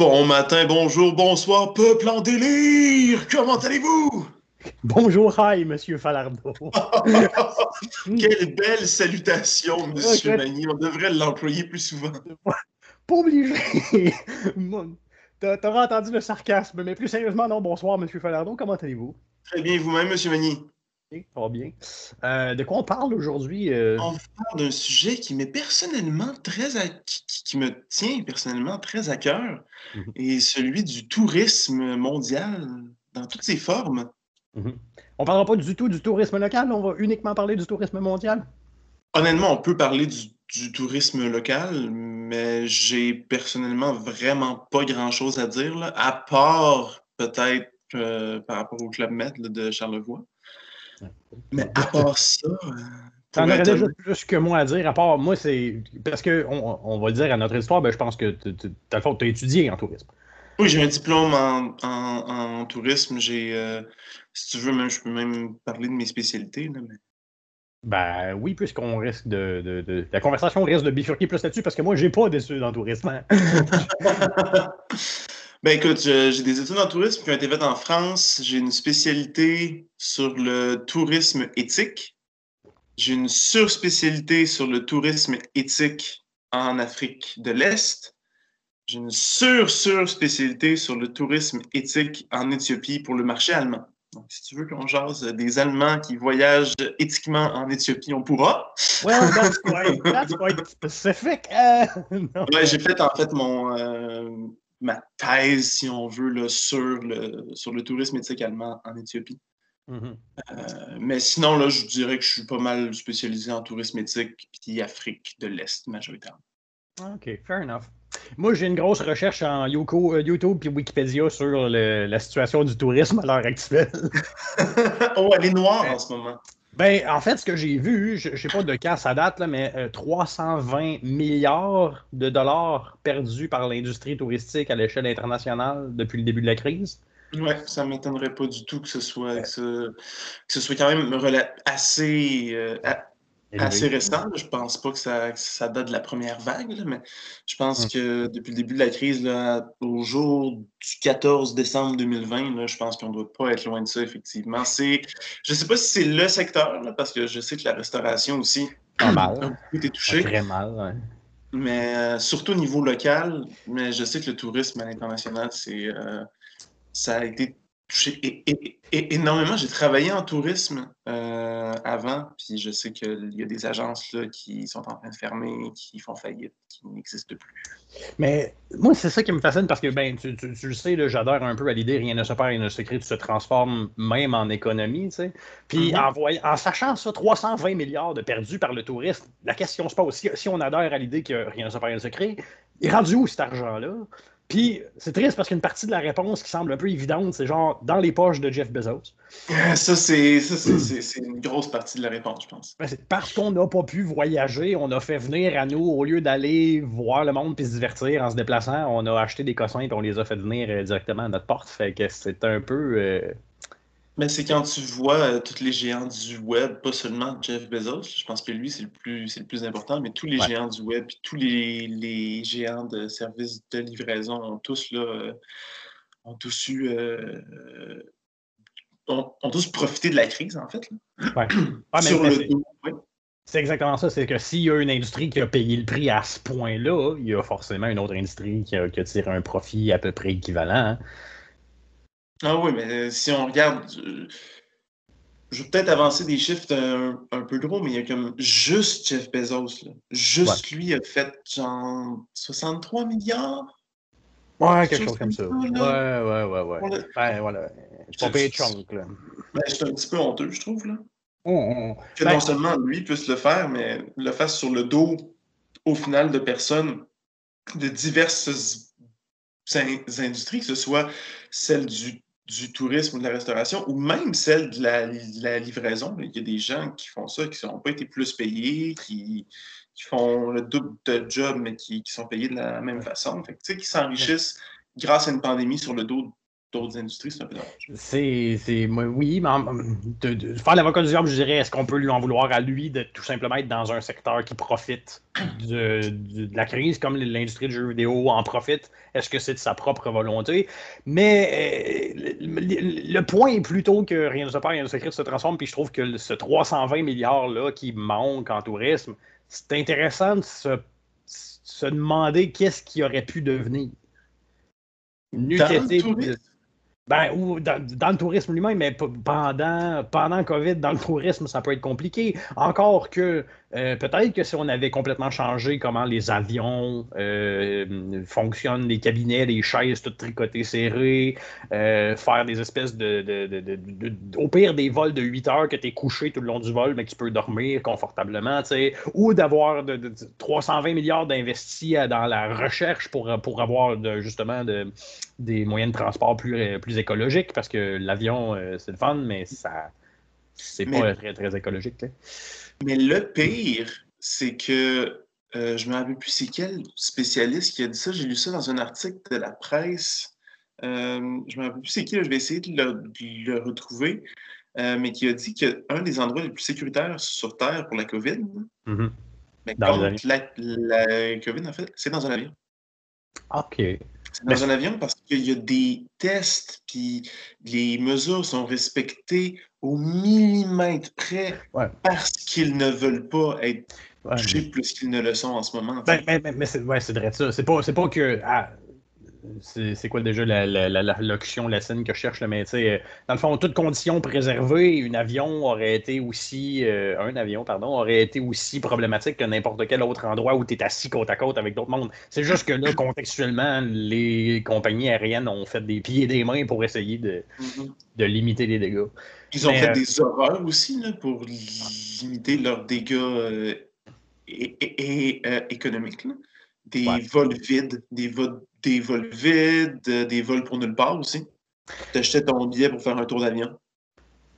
Bon matin, bonjour, bonsoir, peuple en délire! Comment allez-vous? Bonjour, hi, monsieur Falardeau. Quelle belle salutation, monsieur Magny. On devrait l'employer plus souvent. Pas obligé. T'auras entendu le sarcasme, mais plus sérieusement, non, bonsoir, monsieur Falardeau. Comment allez-vous? Très bien, vous-même, monsieur Magny? Va bien. Euh, de quoi on parle aujourd'hui? Euh? On parle d'un sujet qui m'est personnellement très à... qui, me tient personnellement très à cœur, mhm. et celui du tourisme mondial dans toutes ses formes. Mhm. On ne parlera pas du tout du tourisme local, on va uniquement parler du tourisme mondial? Honnêtement, on peut parler du, tourisme local, mais j'ai personnellement vraiment pas grand-chose à dire, là, à part peut-être euh, par rapport au Club Med de Charlevoix. Mais à part ça. Euh, T'en aurais déjà plus que moi à dire, à part moi, c'est. Parce qu'on on va le dire à notre histoire, ben, je pense que tu as étudié en tourisme. Oui, j'ai un diplôme en, tourisme. J'ai. Euh, si tu veux, même, je peux même parler de mes spécialités. Là, mais... Ben oui, puisqu'on risque de, La conversation risque de bifurquer plus là-dessus parce que moi, j'ai pas d'études en tourisme. Ben écoute, j'ai des études en tourisme qui ont été faites en France. J'ai une spécialité sur le tourisme éthique. J'ai une surspécialité sur le tourisme éthique en Afrique de l'Est. J'ai une sur-sur-spécialité sur le tourisme éthique en Éthiopie pour le marché allemand. Donc, si tu veux qu'on jase des Allemands qui voyagent éthiquement en Éthiopie, on pourra. Well, that's quite, that's quite specific. Euh, ouais, j'ai fait en fait mon, euh, ma thèse, si on veut, là, sur, le, sur le tourisme éthique allemand en Éthiopie. Mm-hmm. Euh, mais sinon, là, je dirais que je suis pas mal spécialisé en tourisme éthique et Afrique de l'Est majoritairement. OK, fair enough. Moi, j'ai une grosse recherche en euh, YouTube et Wikipédia sur la situation du tourisme à l'heure actuelle. oh, elle est noire en ce moment. Ben, en fait, ce que j'ai vu, je ne sais pas de quand ça date, là, mais 320 euh, milliards de dollars perdus par l'industrie touristique à l'échelle internationale depuis le début de la crise. Oui, ça ne m'étonnerait pas du tout que ce soit, que ce, soit quand même assez, euh, assez récent. Je pense pas que ça, ça, date de la première vague, mais je pense hum. que depuis le début de la crise, là, au jour du 14 décembre 2020, je pense qu'on ne doit pas être loin de ça, effectivement. C'est, je ne sais pas si c'est le secteur, parce que je sais que la restauration aussi a mal. été touchée. Très mal, Mais euh, surtout au niveau local, mais je sais que le tourisme à l'international, c'est, euh, ça a été énormément. J'ai travaillé en tourisme euh, avant, puis je sais qu'il y a des agences là, qui sont en train de fermer, qui font faillite, qui n'existent plus. Mais moi, c'est ça qui me fascine parce que, ben, tu, le sais, j'adore un peu à l'idée rien ne se perd, rien ne se crée, tu se transformes même en économie, tu sais. Puis mm-hmm. en, en sachant ça, 320 milliards de perdus par le tourisme, la question se pose, si, si on adhère à l'idée que rien ne se perd, rien ne se crée, il est rendu où cet argent-là? Puis c'est triste parce qu'une partie de la réponse qui semble un peu évidente, c'est genre dans les poches de Jeff Bezos. Ça, c'est une grosse partie de la réponse, je pense. Ben, c'est parce qu'on n'a pas pu voyager, on a fait venir à nous, au lieu d'aller voir le monde puis se divertir en se déplaçant, on a acheté des cossins et on les a fait venir euh, directement à notre porte. Fait que c'est un peu. Euh, mais c'est quand tu vois euh, tous les géants du web, pas seulement Jeff Bezos, je pense que lui, c'est le plus, le plus important, mais tous les géants du web, puis tous les, géants de services de livraison ont tous là, euh, ont tous eu euh, ont, tous profité de la crise, en fait. c'est exactement ça. C'est que s'il y a une industrie qui a payé le prix à ce point-là, il y a forcément une autre industrie qui a, tiré un profit à peu près équivalent. Ah oui, mais euh, si on regarde, euh, je vais peut-être avancer des chiffres un, peu gros, mais il y a comme juste Jeff Bezos, là. Juste lui a fait genre 63 milliards? Ouais, quelque chose comme ça. Ouais, ouais, ouais, ouais. Ben, voilà. Je pas payé chunk, là. Ben, c'est un petit peu honteux, je trouve, là. Oh, oh. Que non ben seulement lui puisse le faire, mais le faire sur le dos, au final, de personnes de diverses industries, que ce soit celle du du tourisme ou de la restauration, ou même celle de la, livraison. Il y a des gens qui font ça, qui n'ont pas été plus payés, qui, font le double de job, mais qui, sont payés de la même façon. Fait qui s'enrichissent grâce à une pandémie sur le dos d'autres industries, c'est un peu dommage. C'est, oui, mais de, faire l'avocat du diable, je dirais, est-ce qu'on peut lui en vouloir à lui de tout simplement être dans un secteur qui profite de, la crise, comme l'industrie du jeu vidéo en profite? Est-ce que c'est de sa propre volonté? Mais euh, le, point est plutôt que rien ne se perd, rien ne se crée, se transforme, puis je trouve que ce 320 milliards-là qui manque en tourisme, c'est intéressant de se, se demander qu'est-ce qui aurait pu devenir. Ben, ou dans, le tourisme lui-même, mais pendant, pendant COVID, dans le tourisme, ça peut être compliqué. Encore que euh, peut-être que si on avait complètement changé comment les avions euh, fonctionnent, les cabinets, les chaises toutes tricotées serrées, euh, faire des espèces de, Au pire, des vols de 8 heures que tu es couché tout le long du vol, mais que tu peux dormir confortablement, ou d'avoir de, 320 milliards d'investis dans la recherche pour, pour avoir justement des moyens de transport plus, plus écologiques, parce que l'avion, c'est le fun, mais ça c'est pas très, très écologique. Mais le pire, c'est que euh, je me rappelle plus c'est quel spécialiste qui a dit ça. J'ai lu ça dans un article de la presse. Euh, je me rappelle plus c'est qui, je vais essayer de le, retrouver. Euh, mais qui a dit qu'un des endroits les plus sécuritaires sur Terre pour la COVID, mm-hmm. mais contre la, la, COVID, en fait, c'est dans un avion. OK. C'est dans un avion parce qu'il y a des tests, puis les mesures sont respectées au millimètre près parce qu'ils ne veulent pas être touchés plus qu'ils ne le sont en ce moment. Ben, mais, mais, c'est ouais, vrai ça. C'est pas, pas que. Ah, c'est quoi déjà la, la, locution latine que je cherche, le mais euh, dans le fond, toute condition préservée, un avion aurait été aussi euh, un avion, pardon, aurait été aussi problématique que n'importe quel autre endroit où tu es assis côte à côte avec d'autres mondes. C'est juste que là, contextuellement, les compagnies aériennes ont fait des pieds et des mains pour essayer de, mm-hmm. de limiter les dégâts. Ils ont fait euh, des horreurs aussi là, pour limiter leurs dégâts et, économiques. Des vols vides, des vols des vols vides, des vols pour nulle part aussi. Tu achetais ton billet pour faire un tour d'avion.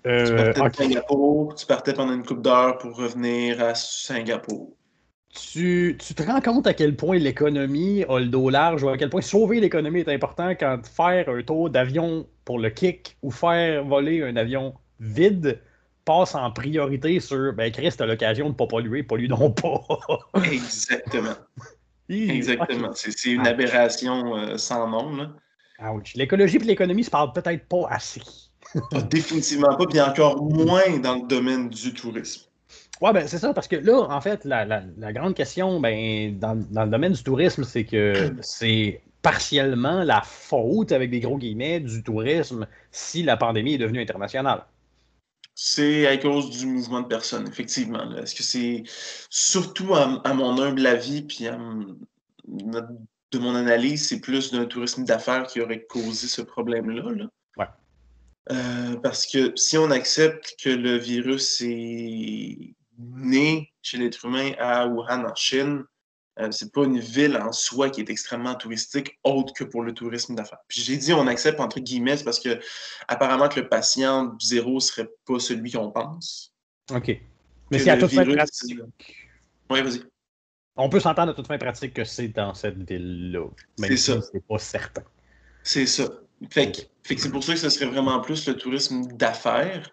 Euh, tu partais de Singapour, tu partais pendant une couple d'heures pour revenir à Singapour. Tu, tu, te rends compte à quel point l'économie a le dos large ou à quel point sauver l'économie est important quand faire un tour d'avion pour le kick ou faire voler un avion vide passe en priorité sur ben Chris, t'as l'occasion de ne pas polluer, pollue donc pas. Exactement. Exactement. C'est une aberration euh, sans nom. L'écologie et l'économie ne se parlent peut-être pas assez. Ah, définitivement pas, puis encore moins dans le domaine du tourisme. Oui, ben c'est ça, parce que là, en fait, la, grande question ben, dans, le domaine du tourisme, c'est que c'est partiellement la faute, avec des gros guillemets, du tourisme si la pandémie est devenue internationale. C'est à cause du mouvement de personnes, effectivement. Est-ce que c'est surtout à, mon humble avis, puis de mon analyse, c'est plus d'un tourisme d'affaires qui aurait causé ce problème-là? Ouais. Euh, parce que si on accepte que le virus est né chez l'être humain à Wuhan, en Chine, euh, c'est pas une ville en soi qui est extrêmement touristique, autre que pour le tourisme d'affaires. Puis j'ai dit on accepte entre guillemets parce que apparemment que le patient zéro serait pas celui qu'on pense. OK. Mais c'est à toute fin pratique. Oui, vas-y. On peut s'entendre à toute fin pratique que c'est dans cette ville-là. C'est ça. C'est pas certain. C'est ça. Fait que, c'est pour ça que ce serait vraiment plus le tourisme d'affaires.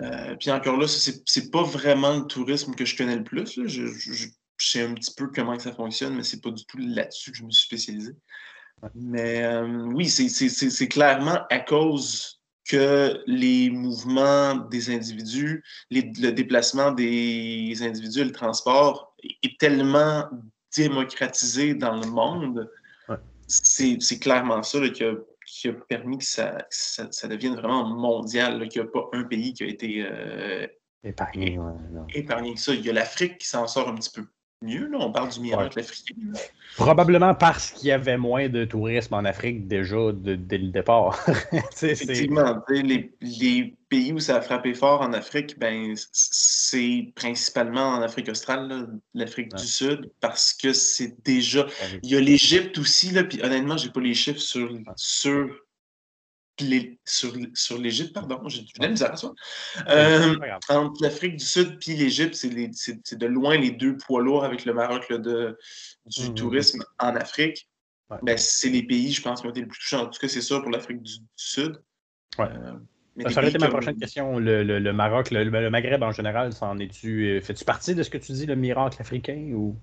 Euh, puis encore là, c'est pas vraiment le tourisme que je connais le plus. je, je sais un petit peu comment ça fonctionne, mais c'est pas du tout là-dessus que je me suis spécialisé. Mais euh, oui, c'est clairement à cause que les mouvements des individus, le déplacement des individus le transport est tellement démocratisé dans le monde. C'est clairement ça qui, a, permis que ça, ça, devienne vraiment mondial, qu'il n'y a pas un pays qui a été euh, épargné. épargné que ça. Il y a l'Afrique qui s'en sort un petit peu mieux. Là. On parle du miracle africain. Probablement parce qu'il y avait moins de tourisme en Afrique déjà dès le départ. Effectivement, les, les, pays où ça a frappé fort en Afrique, ben, c'est principalement en Afrique australe, l'Afrique du Sud, parce que c'est déjà. Il y a l'Égypte aussi, là, puis honnêtement, j'ai pas les chiffres sur, sur sur, sur l'Égypte, pardon, j'ai du misère à ça. Euh, entre l'Afrique du Sud et l'Égypte, c'est de loin les deux poids lourds avec le Maroc de, du mmh tourisme en Afrique. ben, c'est les pays, je pense, qui ont été le plus touchés. En tout cas, c'est ça pour l'Afrique du, Sud. Ouais. Euh, ça aurait été ma prochaine question. Le, Maroc, le, Maghreb en général, ça en es-tu. Euh, fais-tu partie de ce que tu dis, le miracle africain ou?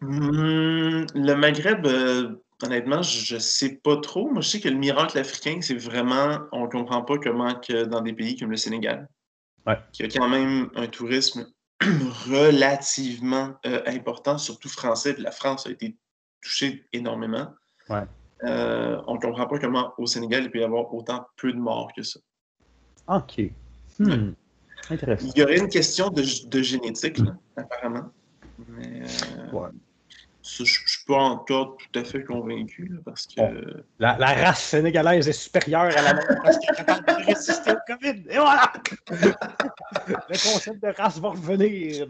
Hmm, le Maghreb, euh, honnêtement, je ne sais pas trop. Moi, je sais que le miracle africain, c'est vraiment. On ne comprend pas comment que dans des pays comme le Sénégal, qui a quand même un tourisme relativement important, surtout français. la France a été touché énormément. Euh, on ne comprend pas comment au Sénégal il peut y avoir autant peu de morts que ça. OK. Hmm. Intéressant. Il y aurait une question de, génétique, apparemment. Mais euh, je ne suis pas encore tout à fait convaincu parce que. La, race sénégalaise est supérieure à la parce qu'elle est capable de résister au COVID. Et voilà! Le concept de race va revenir.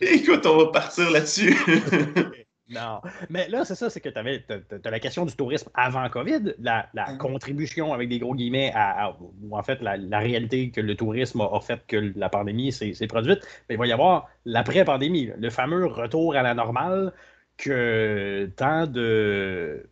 Écoute, on va partir là-dessus. Non. Mais là, c'est ça, c'est que tu as, la question du tourisme avant COVID, la, mm. contribution avec des gros guillemets à, ou en fait la, réalité que le tourisme a, fait que la pandémie s'est produite. Mais il va y avoir l'après-pandémie, le fameux retour à la normale que tant de.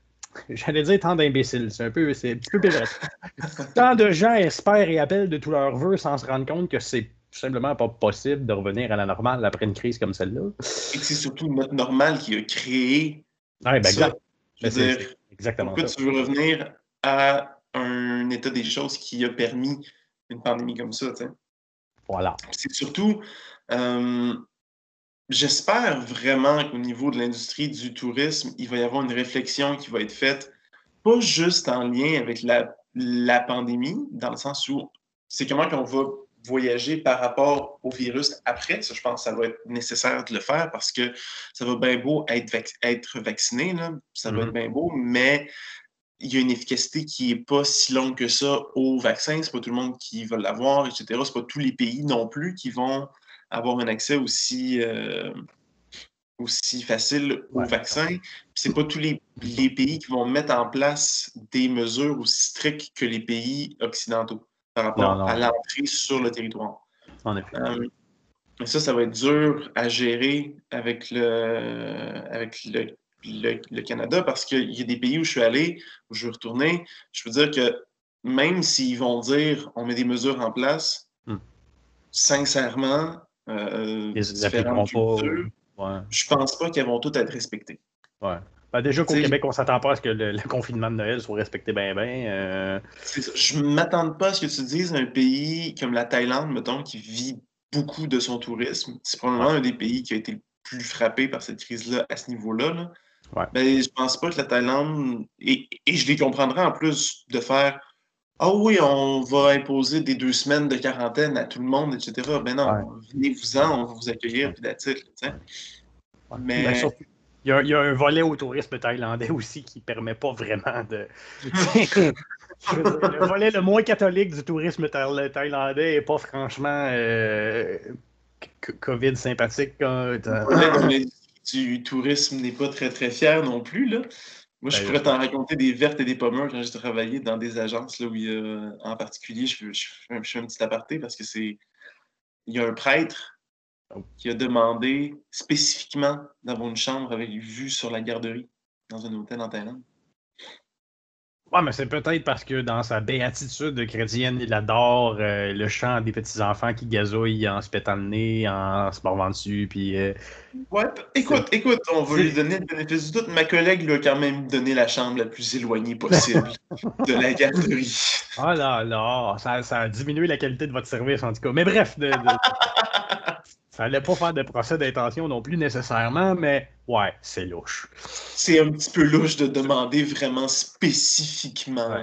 J'allais dire tant d'imbéciles, c'est un peu, c'est un petit peu tant de gens espèrent et appellent de tout leur vœu sans se rendre compte que c'est tout simplement pas possible de revenir à la normale après une crise comme celle-là. Et c'est surtout notre normale qui a créé. Ouais, ben exact. Ben, exactement. Pourquoi tu veux revenir à un état des choses qui a permis une pandémie comme ça, tu sais? Voilà. C'est surtout. Euh, j'espère vraiment qu'au niveau de l'industrie du tourisme, il va y avoir une réflexion qui va être faite, pas juste en lien avec la, la pandémie, dans le sens où c'est comment qu'on va voyager par rapport au virus après. Ça, je pense que ça va être nécessaire de le faire parce que ça va bien beau être, être vacciné, là. ça va être mm-hmm. bien beau, mais il y a une efficacité qui n'est pas si longue que ça au vaccin. C'est pas tout le monde qui va l'avoir, etc. C'est pas tous les pays non plus qui vont avoir un accès aussi, euh, aussi facile au vaccin. C'est pas tous les, les, pays qui vont mettre en place des mesures aussi strictes que les pays occidentaux par rapport à l'entrée sur le territoire. En effet. Euh, ça, ça va être dur à gérer avec le, avec le, le, Canada parce qu'il y a des pays où je suis allé, où je veux retourner. Je veux dire que même s'ils vont dire on met des mesures en place, hmm. sincèrement, euh, Ils pas. Je pense pas qu'elles vont toutes être respectées. Ouais. Ben, déjà qu'au Québec, on ne s'attend pas à ce que le, confinement de Noël soit respecté bien, bien. Euh... Je ne m'attends pas à ce que tu dises un pays comme la Thaïlande, mettons, qui vit beaucoup de son tourisme. C'est probablement un des pays qui a été le plus frappé par cette crise-là à ce niveau-là. Là. Ouais. Ben, je pense pas que la Thaïlande, et, je les comprendrais en plus de faire Ah oui, on va imposer des deux semaines de quarantaine à tout le monde, etc. Ben non, venez-vous-en, on va vous accueillir, puis d'attitude. Mais. Ben, il y, a, un volet au tourisme thaïlandais aussi qui ne permet pas vraiment de. le volet le moins catholique du tourisme thaïlandais n'est pas franchement euh, COVID sympathique. Le du tourisme n'est pas très très fier non plus. Là. Moi, je ben, pourrais t'en raconter des vertes et des pommures quand j'ai travaillé dans des agences là, où il y a, en particulier, je, je, fais un petit aparté parce que c'est. Il y a un prêtre qui a demandé spécifiquement d'avoir une chambre avec vue sur la garderie dans un hôtel en Thaïlande. Ouais, mais c'est peut-être parce que dans sa béatitude chrétienne, il adore euh, le chant des petits-enfants qui gazouillent en se pétant le nez, en se mordant dessus, puis... Euh, ouais, écoute, écoute, on va lui donner le bénéfice du doute. Ma collègue lui a quand même donné la chambre la plus éloignée possible de la garderie. Ah là là, ça, ça, a diminué la qualité de votre service, en tout cas. Mais bref, de... Ça pas faire de procès d'intention non plus nécessairement, mais ouais, c'est louche. C'est un petit peu louche de demander vraiment spécifiquement.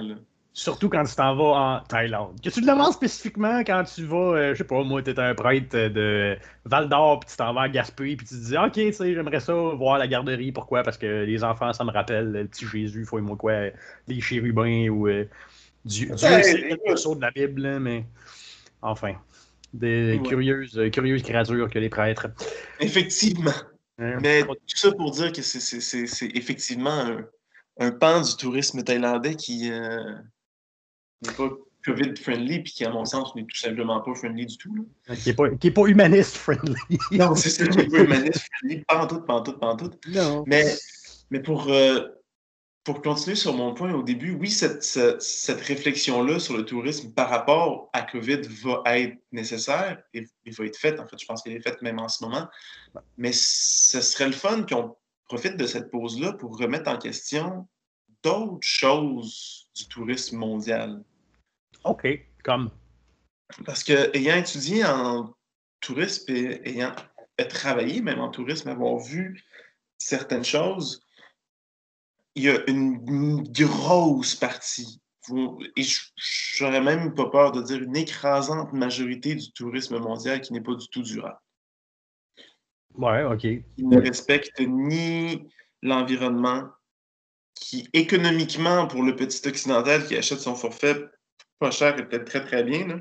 Surtout quand tu t'en vas en Thaïlande. Que tu le demandes spécifiquement quand tu vas, euh, je sais pas, moi, tu es un prêtre de Val d'Or, puis tu t'en vas à Gaspé, puis tu te dis, OK, tu sais, j'aimerais ça voir la garderie. Pourquoi? Parce que les enfants, ça me rappelle le petit Jésus, faut moi quoi, les chérubins ou euh, du, Dieu, c'est le de la Bible, mais enfin des curieuses, euh, curieuses créatures que les prêtres. Effectivement. Mais tout ça pour dire que c'est effectivement un, pan du tourisme thaïlandais qui euh, n'est pas COVID-friendly, puis qui, à mon sens, n'est tout simplement pas friendly du tout. Qui n'est pas, pas humaniste-friendly. non, c'est ça, qui n'est pas humaniste-friendly. Pas en tout, pas en tout, pas en tout. Non. Mais, mais pour, euh, pour continuer sur mon point au début, oui, cette, cette, réflexion-là sur le tourisme par rapport à COVID va être nécessaire et, va être faite. En fait, je pense qu'elle est faite même en ce moment. Mais ce serait le fun qu'on profite de cette pause-là pour remettre en question d'autres choses du tourisme mondial. OK, comme? Parce que ayant étudié en tourisme et ayant travaillé même en tourisme, avoir vu certaines choses, il y a une, grosse partie, et j'aurais même pas peur de dire une écrasante majorité du tourisme mondial qui n'est pas du tout durable. Ouais, OK. Qui ne respecte ni l'environnement, qui économiquement, pour le petit occidental qui achète son forfait pas cher et peut-être très très bien,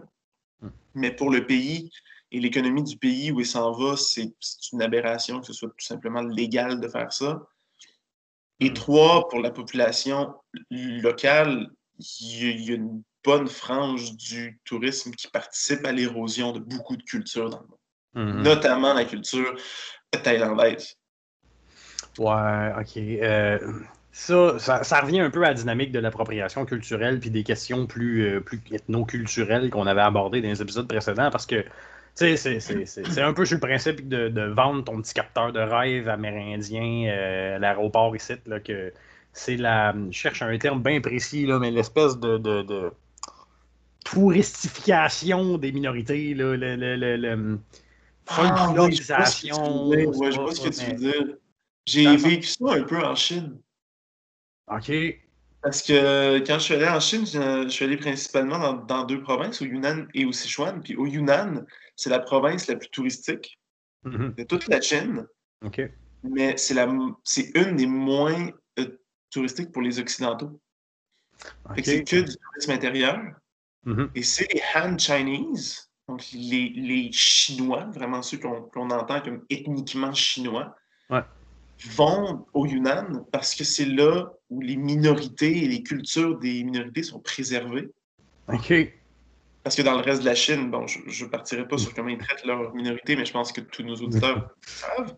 hmm. mais pour le pays et l'économie du pays où il s'en va, c'est une aberration que ce soit tout simplement légal de faire ça. Et trois, pour la population locale, il y, a une bonne frange du tourisme qui participe à l'érosion de beaucoup de cultures dans le monde, mm-hmm. notamment la culture thaïlandaise. Ouais, ok. Euh, ça, ça, revient un peu à la dynamique de l'appropriation culturelle puis des questions plus, euh, plus ethno-culturelles qu'on avait abordées dans les épisodes précédents parce que c'est un peu sur le principe de, vendre ton petit capteur de rêve amérindien euh, à l'aéroport ici, là, que c'est la. Je cherche un terme bien précis, là, mais l'espèce de, de, touristification des minorités, là, le, le, le, ah, je vois ce que tu veux dire. J'ai vécu ça un peu en Chine. OK. Parce que quand je suis allé en Chine, je, suis allé principalement dans, dans, deux provinces, au Yunnan et au Sichuan. Puis au Yunnan, c'est la province la plus touristique mm-hmm. de toute la Chine. Mais c'est une des moins euh, touristiques pour les Occidentaux. C'est que du tourisme intérieur. Mm-hmm. Et c'est les Han Chinese, donc les, les Chinois, vraiment ceux qu'on entend comme ethniquement chinois, vont au Yunnan parce que c'est là où les minorités et les cultures des minorités sont préservées. OK. Parce que dans le reste de la Chine, bon, je ne partirai pas sur comment ils traitent leur minorité, mais je pense que tous nos auditeurs savent.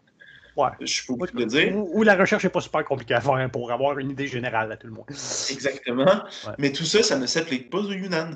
Ouais. Je peux vous le dire. Ou, la recherche n'est pas super compliquée à faire pour avoir une idée générale à tout le monde. Exactement. Mais tout ça, ça ne s'applique pas au Yunnan.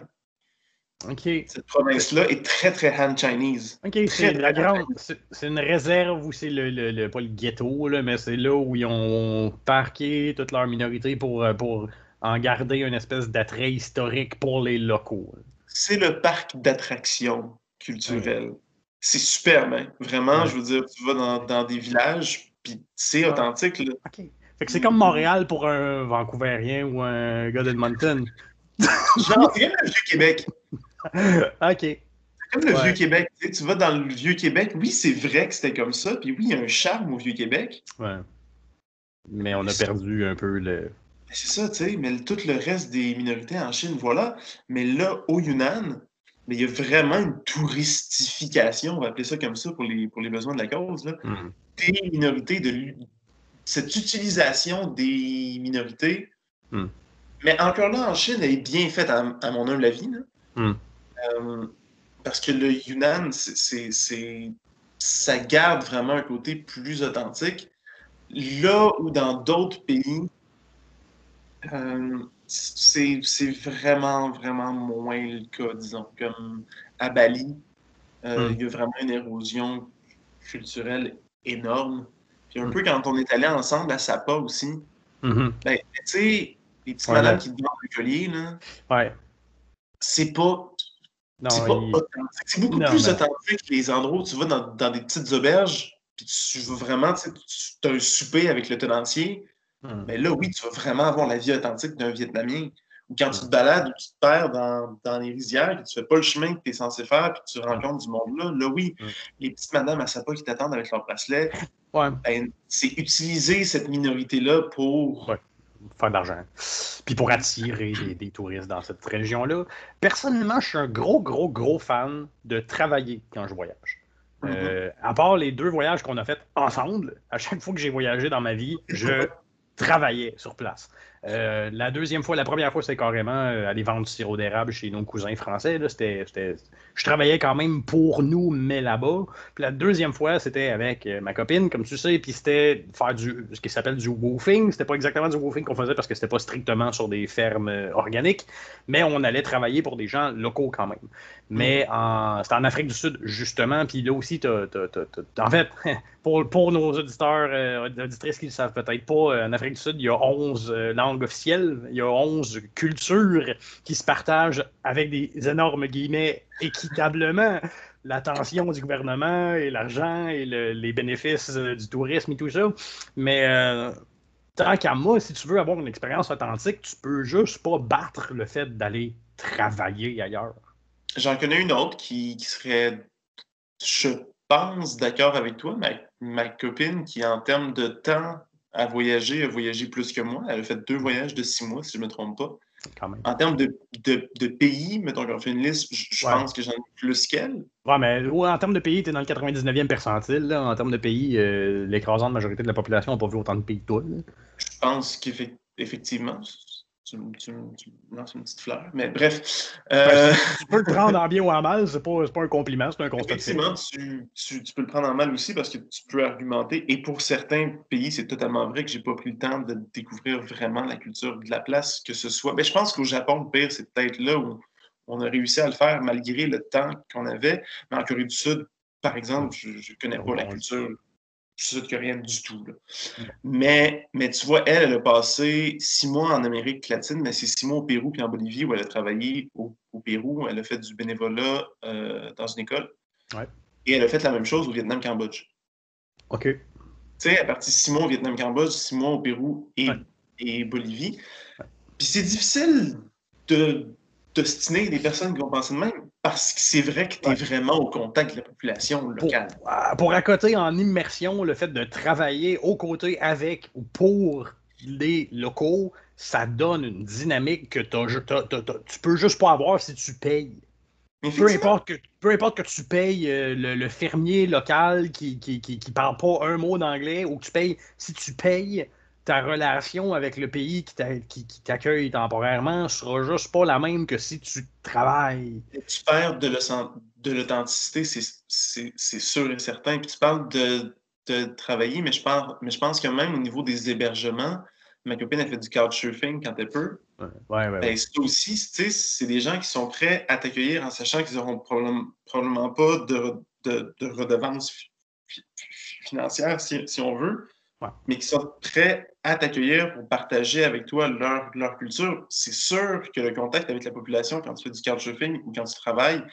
OK. Cette province-là est très, très Han Chinese. OK, c'est la grande. C'est une réserve où c'est le, le, pas le ghetto, là, mais c'est là où ils ont parqué toute leur minorité pour, euh, pour en garder une espèce d'attrait historique pour les locaux c'est le parc d'attractions culturelles. C'est super, hein? Vraiment, je veux dire, tu vas dans, des villages, puis c'est authentique. Là. OK. Fait que c'est comme Montréal pour un Vancouvérien ou un gars d'Edmonton. Genre, c'est comme le Vieux-Québec. OK. C'est comme le Vieux-Québec. Tu, vas dans le Vieux-Québec, oui, c'est vrai que c'était comme ça, puis oui, il y a un charme au Vieux-Québec. Ouais. Mais on a perdu un peu le, c'est ça, tu sais, mais tout le reste des minorités en Chine, voilà. Mais là, au Yunnan, mais il y a vraiment une touristification, on va appeler ça comme ça pour les, pour les besoins de la cause, là, mm-hmm. des minorités, de cette utilisation des minorités. Mm. Mais encore là, en Chine, elle est bien faite, à, mon humble avis. Mm. Euh, parce que le Yunnan, c'est, ça garde vraiment un côté plus authentique. Là où dans d'autres pays, euh, c'est vraiment, vraiment moins le cas, disons. Comme à Bali, euh, hmm. il y a vraiment une érosion culturelle énorme. Puis un hmm. peu quand on est allé ensemble à Sapa aussi, mm-hmm. ben, tu sais, les petites madames qui te donnent le collier, là, ouais. c'est pas. C'est pas authentique. C'est beaucoup plus authentique que les endroits où tu vas dans, dans des petites auberges, puis tu veux vraiment, tu as un souper avec le tenancier, Hmm. Mais là, oui, tu vas vraiment avoir la vie authentique d'un Vietnamien. Ou quand tu te balades ou tu te perds dans, dans les rizières, et tu fais pas le chemin que tu es censé faire, puis tu rencontres du monde là, là, oui, hmm. les petites madames à Sapa qui t'attendent avec leur bracelet, ben, c'est utiliser cette minorité-là pour. faire de l'argent. Puis pour attirer des, touristes dans cette région-là. Personnellement, je suis un gros, gros, gros fan de travailler quand je voyage. Mm-hmm. Euh, à part les deux voyages qu'on a fait ensemble, à chaque fois que j'ai voyagé dans ma vie, je travaillait sur place. Euh, la deuxième fois, la première fois, c'était carrément euh, aller vendre du sirop d'érable chez nos cousins français. Là. C'était, Je travaillais quand même pour nous, mais là-bas. Puis la deuxième fois, c'était avec euh, ma copine, comme tu sais, puis c'était faire du, ce qui s'appelle du woofing. C'était pas exactement du woofing qu'on faisait parce que c'était pas strictement sur des fermes organiques, mais on allait travailler pour des gens locaux quand même. Mais mm. en, c'était en Afrique du Sud, justement, puis là aussi, en fait, pour, pour nos auditeurs, auditrices qui ne le savent peut-être pas, en Afrique du Sud, il y a 11 langues officielle. Il y a 11 cultures qui se partagent avec des énormes guillemets équitablement l'attention du gouvernement et l'argent et les bénéfices euh, du tourisme et tout ça. Mais euh, tant qu'à moi, si tu veux avoir une expérience authentique, tu peux juste pas battre le fait d'aller travailler ailleurs. J'en connais une autre qui, serait, je pense, d'accord avec toi, ma copine qui, en termes de temps, a voyagé, a voyagé plus que moi. Elle a fait deux voyages de six mois, si je ne me trompe pas. En termes de, de, pays, mettons qu'on fait une liste, je, pense que j'en ai plus qu'elle. Ouais, mais en termes de pays, tu es dans le 99e percentile. En termes de pays, euh, l'écrasante majorité de la population n'a pas vu autant de pays que toi. Je pense qu'effectivement, tu, me lances une petite fleur. Mais bref. Euh, tu peux le prendre en bien ou en mal, c'est pas, pas un compliment, c'est un constat. Effectivement, tu, tu, peux le prendre en mal aussi parce que tu peux argumenter. Et pour certains pays, c'est totalement vrai que j'ai pas pris le temps de découvrir vraiment la culture de la place, que ce soit. Mais je pense qu'au Japon, le pire, c'est peut-être là où on a réussi à le faire malgré le temps qu'on avait. Mais en Corée du Sud, par exemple, je ne connais pas la culture sud-coréenne du tout. Mm. Mais, mais tu vois, elle, elle a passé six mois en Amérique latine, mais c'est six mois au Pérou puis en Bolivie où elle a travaillé au, Pérou. Elle a fait du bénévolat euh, dans une école. Et elle a fait la même chose au Vietnam-Cambodge. OK. Tu sais, elle a parti six mois au Vietnam-Cambodge, six mois au Pérou et, et Bolivie. Puis c'est difficile de t'ostiner des personnes qui vont penser de même parce que c'est vrai que tu es vraiment au contact de la population locale. Pour, pour accoter en immersion le fait de travailler aux côtés avec ou pour les locaux, ça donne une dynamique que tu peux juste pas avoir si tu payes. Peu importe, que, peu importe que tu payes euh, le, fermier local qui, qui, qui, qui parle pas un mot d'anglais ou que tu payes, si tu payes, ta relation avec le pays qui t'accueille temporairement sera juste pas la même que si tu travailles. Tu perds de l'authenticité, c'est sûr et certain. Puis tu parles de, travailler, mais je, parle, mais je pense que même au niveau des hébergements, ma copine a fait du couchsurfing quand elle peut. Ouais, ouais, ben, c'est aussi, c'est des gens qui sont prêts à t'accueillir en sachant qu'ils n'auront probablement, pas de, de, de redevance financière, si, si on veut mais qui sont prêts à t'accueillir pour partager avec toi leur, leur culture, c'est sûr que le contact avec la population quand tu fais du couchsurfing ou quand tu travailles,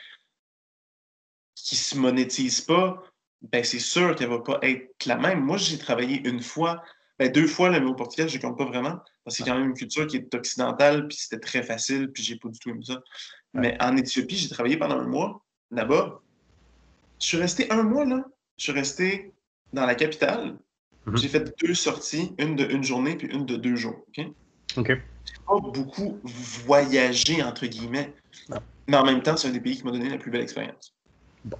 qui ne se monétise pas, ben c'est sûr qu'elle ne va pas être la même. Moi, j'ai travaillé une fois, ben deux fois le au Portugal, je ne compte pas vraiment, parce que c'est quand même une culture qui est occidentale, puis c'était très facile, puis j'ai pas du tout aimé ça. Mais en Éthiopie, j'ai travaillé pendant un mois là-bas. Je suis resté un mois là. Je suis resté dans la capitale, Mhm. J'ai fait deux sorties, une de une journée puis une de deux jours. OK? OK. J'ai pas beaucoup voyagé, entre guillemets. Mais en même temps, c'est un des pays qui m'a donné la plus belle expérience. Bon.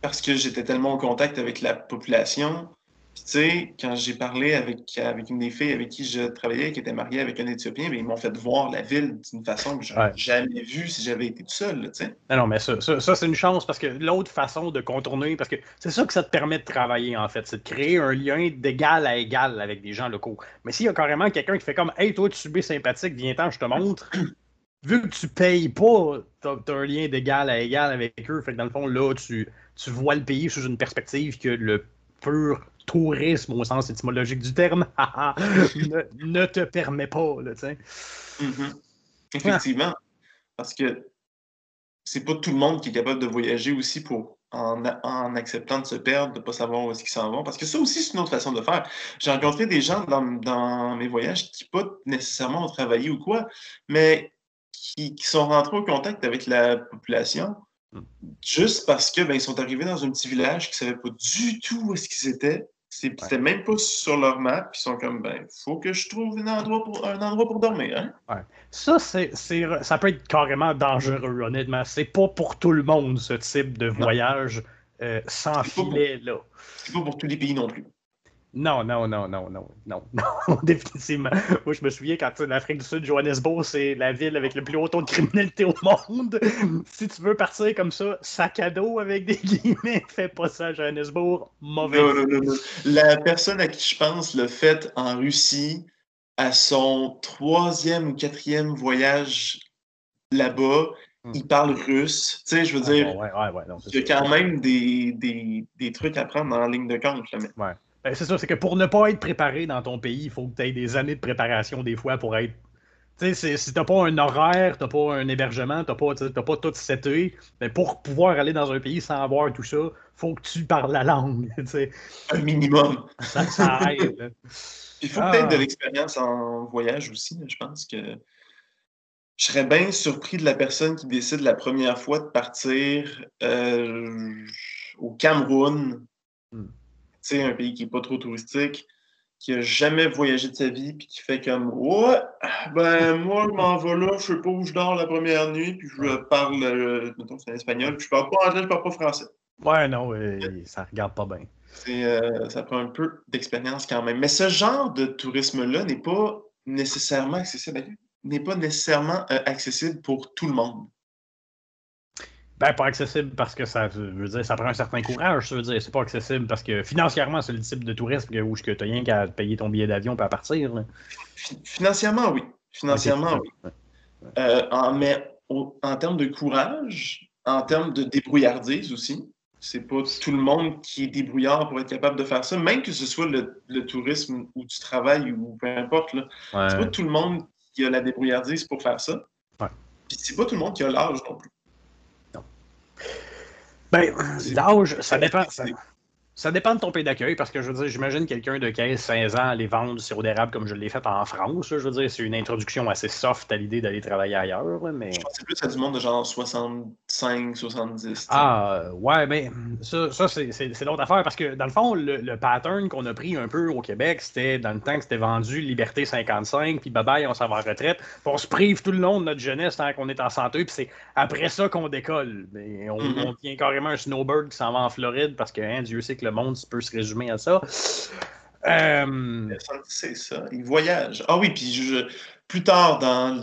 Parce que j'étais tellement en contact avec la population, tu sais, quand j'ai parlé avec, avec une des filles avec qui je travaillais, qui était mariée avec un Éthiopien, ben, ils m'ont fait voir la ville d'une façon que je n'aurais jamais vue si j'avais été tout seul. Tu sais. Non, non, mais ça, ça, c'est une chance parce que l'autre façon de contourner, parce que c'est ça que ça te permet de travailler en fait, c'est de créer un lien d'égal à égal avec des gens locaux. Mais s'il y a carrément quelqu'un qui fait comme Hey, toi, tu es sympathique, viens-t'en, je te montre. Vu que tu payes pas, tu as, un lien d'égal à égal avec eux. Fait que dans le fond, là, tu, tu vois le pays sous une perspective que le pur tourisme au sens étymologique du terme ne, te permet pas. Là, mm-hmm. Effectivement. Parce que c'est pas tout le monde qui est capable de voyager aussi pour en, acceptant de se perdre, de ne pas savoir où est-ce qu'ils s'en vont. Parce que ça aussi, c'est une autre façon de faire. J'ai rencontré des gens dans, mes voyages qui pas nécessairement ont travaillé ou quoi, mais qui, qui sont rentrés au contact avec la population juste parce que ben, ils sont arrivés dans un petit village qui ne savaient pas du tout où est-ce qu'ils étaient. C'était même pas sur leur map. Ils sont comme, ben, faut que je trouve un endroit pour, un endroit pour dormir. Hein? Ça, c'est, ça peut être carrément dangereux, honnêtement. C'est pas pour tout le monde, ce type de voyage euh, sans filet, là. C'est pas pour tous les pays non plus. Non, non, non, non, non, non, non, définitivement. Moi, je me souviens quand l'Afrique du Sud, Johannesburg, c'est la ville avec le plus haut taux de criminalité au monde. si tu veux partir comme ça, sac à dos avec des guillemets, fais pas ça à Johannesburg, mauvais. Non, non, non, non. La personne à qui je pense l'a fait en Russie à son troisième ou quatrième voyage là-bas. Hmm. Il parle russe. Tu sais, je veux Ah, dire, ouais, ouais, ouais, il y a quand même des, des, des trucs à prendre la ligne de compte. Là, mais... Ben, c'est ça, c'est que pour ne pas être préparé dans ton pays, il faut que tu aies des années de préparation des fois pour être. Tu sais, si t'as pas un horaire, t'as pas un hébergement, t'as pas, t'sais, t'as pas tout seté, ben pour pouvoir aller dans un pays sans avoir tout ça, faut que tu parles la langue. tu sais. Un minimum. ça, ça aide. Il faut Ah. peut-être de l'expérience en voyage aussi. Je pense que je serais bien surpris de la personne qui décide la première fois de partir euh, au Cameroun, Hmm. Tu sais, un pays qui n'est pas trop touristique, qui a jamais voyagé de sa vie, puis qui fait comme Ouais, ben moi, je m'en vais là, je sais pas où je dors la première nuit, puis je parle, euh, mettons, c'est en espagnol, puis je parle pas anglais, je parle pas français. Ouais, non, euh, ça regarde pas bien. Euh, ça prend un peu d'expérience quand même. Mais ce genre de tourisme-là n'est pas nécessairement accessible, n'est pas nécessairement euh, accessible pour tout le monde. Ben, pas accessible parce que ça je veux dire, ça prend un certain courage, ça veut dire. C'est pas accessible parce que financièrement, c'est le type de tourisme où tu n'as rien qu'à payer ton billet d'avion à partir. là. Financièrement, oui. Financièrement, oui. Euh, en, mais au- en termes de courage, en termes de débrouillardise aussi, c'est pas tout le monde qui est débrouillard pour être capable de faire ça, même que ce soit le, le tourisme ou du travail ou peu importe. là. C'est pas tout le monde qui a la débrouillardise pour faire ça. Ouais. Puis c'est pas tout le monde qui a l'âge non plus. Ben, l'âge, ça dépend. Ça, ça dépend de ton pays d'accueil, parce que je veux dire, j'imagine quelqu'un de 15-16 ans aller vendre du sirop d'érable comme je l'ai fait en France. je veux dire, c'est une introduction assez soft à l'idée d'aller travailler ailleurs. mais... Je pense que c'est plus à du monde de genre 65, 70. tu sais. Ah, ouais, ben, ça, ça c'est l'autre affaire parce que dans le fond, le, le pattern qu'on a pris un peu au Québec, c'était dans le temps que c'était vendu Liberté 55, puis bye bye, on s'en va en retraite. On se prive tout le long de notre jeunesse tant qu'on est en santé, puis c'est après ça qu'on décolle. Mais on, on tient carrément un snowbird qui s'en va en Floride parce que hein, Dieu sait que le monde peut se résumer à ça. Euh, C'est ça. Ils voyagent. Ah oui, puis je- plus tard dans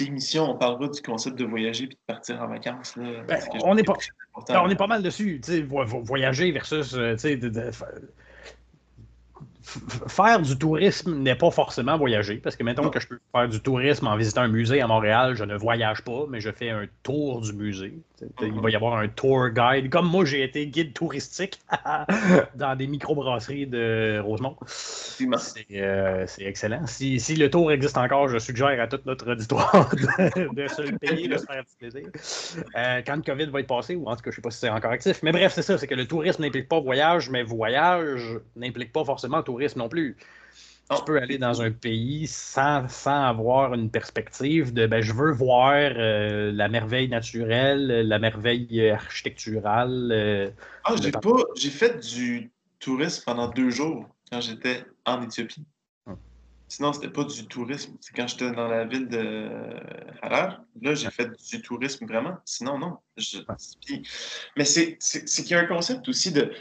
l'émission, on parlera du concept de voyager puis de partir en vacances. là, Ben, on est pas-. Alors, on est pas mal dessus, voyager versus, euh, de- faire du tourisme n'est pas forcément voyager, parce que mettons que je peux faire du tourisme en visitant un musée à Montréal, je ne voyage pas, mais je fais un tour du musée. Il va y avoir un tour guide, comme moi j'ai été guide touristique dans des microbrasseries de Rosemont. C'est euh, c'est excellent. Si, si le tour existe encore, je suggère à toute notre auditoire de, de se le payer, de se faire plaisir. Euh, quand le COVID va être passé, ou en tout cas, je ne sais pas si c'est encore actif. Mais bref, c'est ça, c'est que le tourisme n'implique pas voyage, mais voyage n'implique pas forcément tourisme non plus. Tu peux aller dans un pays sans, sans avoir une perspective de ben, je veux voir euh, la merveille naturelle, la merveille architecturale. euh, Ah, j'ai pas. J'ai fait du tourisme pendant deux jours quand j'étais en Éthiopie. Hum. Sinon, c'était pas du tourisme. C'est quand j'étais dans la ville de Harar. Là, j'ai fait du tourisme vraiment. Sinon, non. Je- puis- Mais c'est qu'il y a un concept aussi de.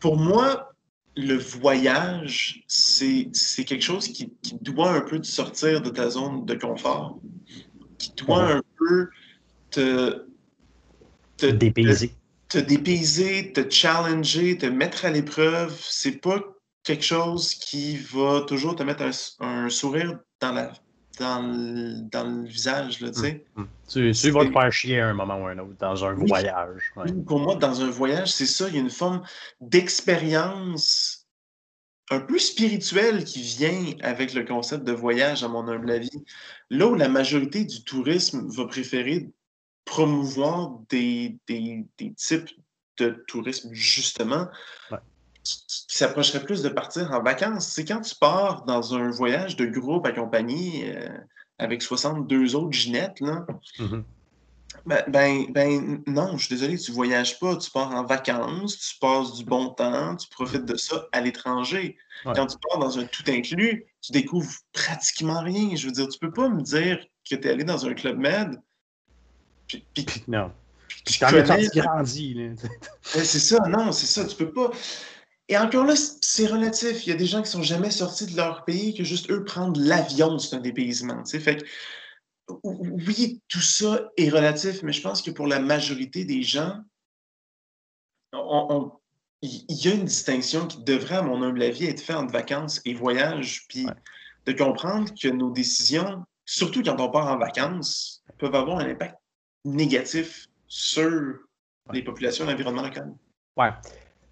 Pour moi, le voyage, c'est quelque chose qui, qui doit un peu te sortir de ta zone de confort, qui doit un peu te, te, dépayser. te dépayser, te challenger, te mettre à l'épreuve. C'est pas quelque chose qui va toujours te mettre un, un sourire dans, la, dans, le, dans le visage, là, tu sais. Tu, tu vas te faire chier à un moment ou un autre dans un Oui. voyage. ouais. Pour moi, dans un voyage, c'est ça, il y a une forme d'expérience un peu spirituelle qui vient avec le concept de voyage, à mon humble avis. Là où la majorité du tourisme va préférer promouvoir des, des, des types de tourisme, justement, Ouais. Qui, s'approcheraient plus de partir en vacances. C'est quand tu pars dans un voyage de groupe accompagné euh, avec 62 autres ginettes, là, Mhm. ben, ben, ben, non, je suis désolé, tu voyages pas, tu pars en vacances, tu passes du bon temps, tu profites de ça à l'étranger. Ouais. Quand tu pars dans un tout inclus, tu découvres pratiquement rien. Je veux dire, tu peux pas me dire que tu es allé dans un club med, puis, puis Non. tu Quand même connais- grandi. c'est ça, non, c'est ça, tu peux pas. Et encore là, c'est relatif. Il y a des gens qui sont jamais sortis de leur pays, que juste eux prendre l'avion, c'est un dépaysement. Fait que, oui, tout ça est relatif, mais je pense que pour la majorité des gens, il y a une distinction qui devrait, à mon humble avis, être faite entre vacances et voyage, puis de comprendre que nos décisions, surtout quand on part en vacances, peuvent avoir un impact négatif sur les populations et l'environnement local. Ouais.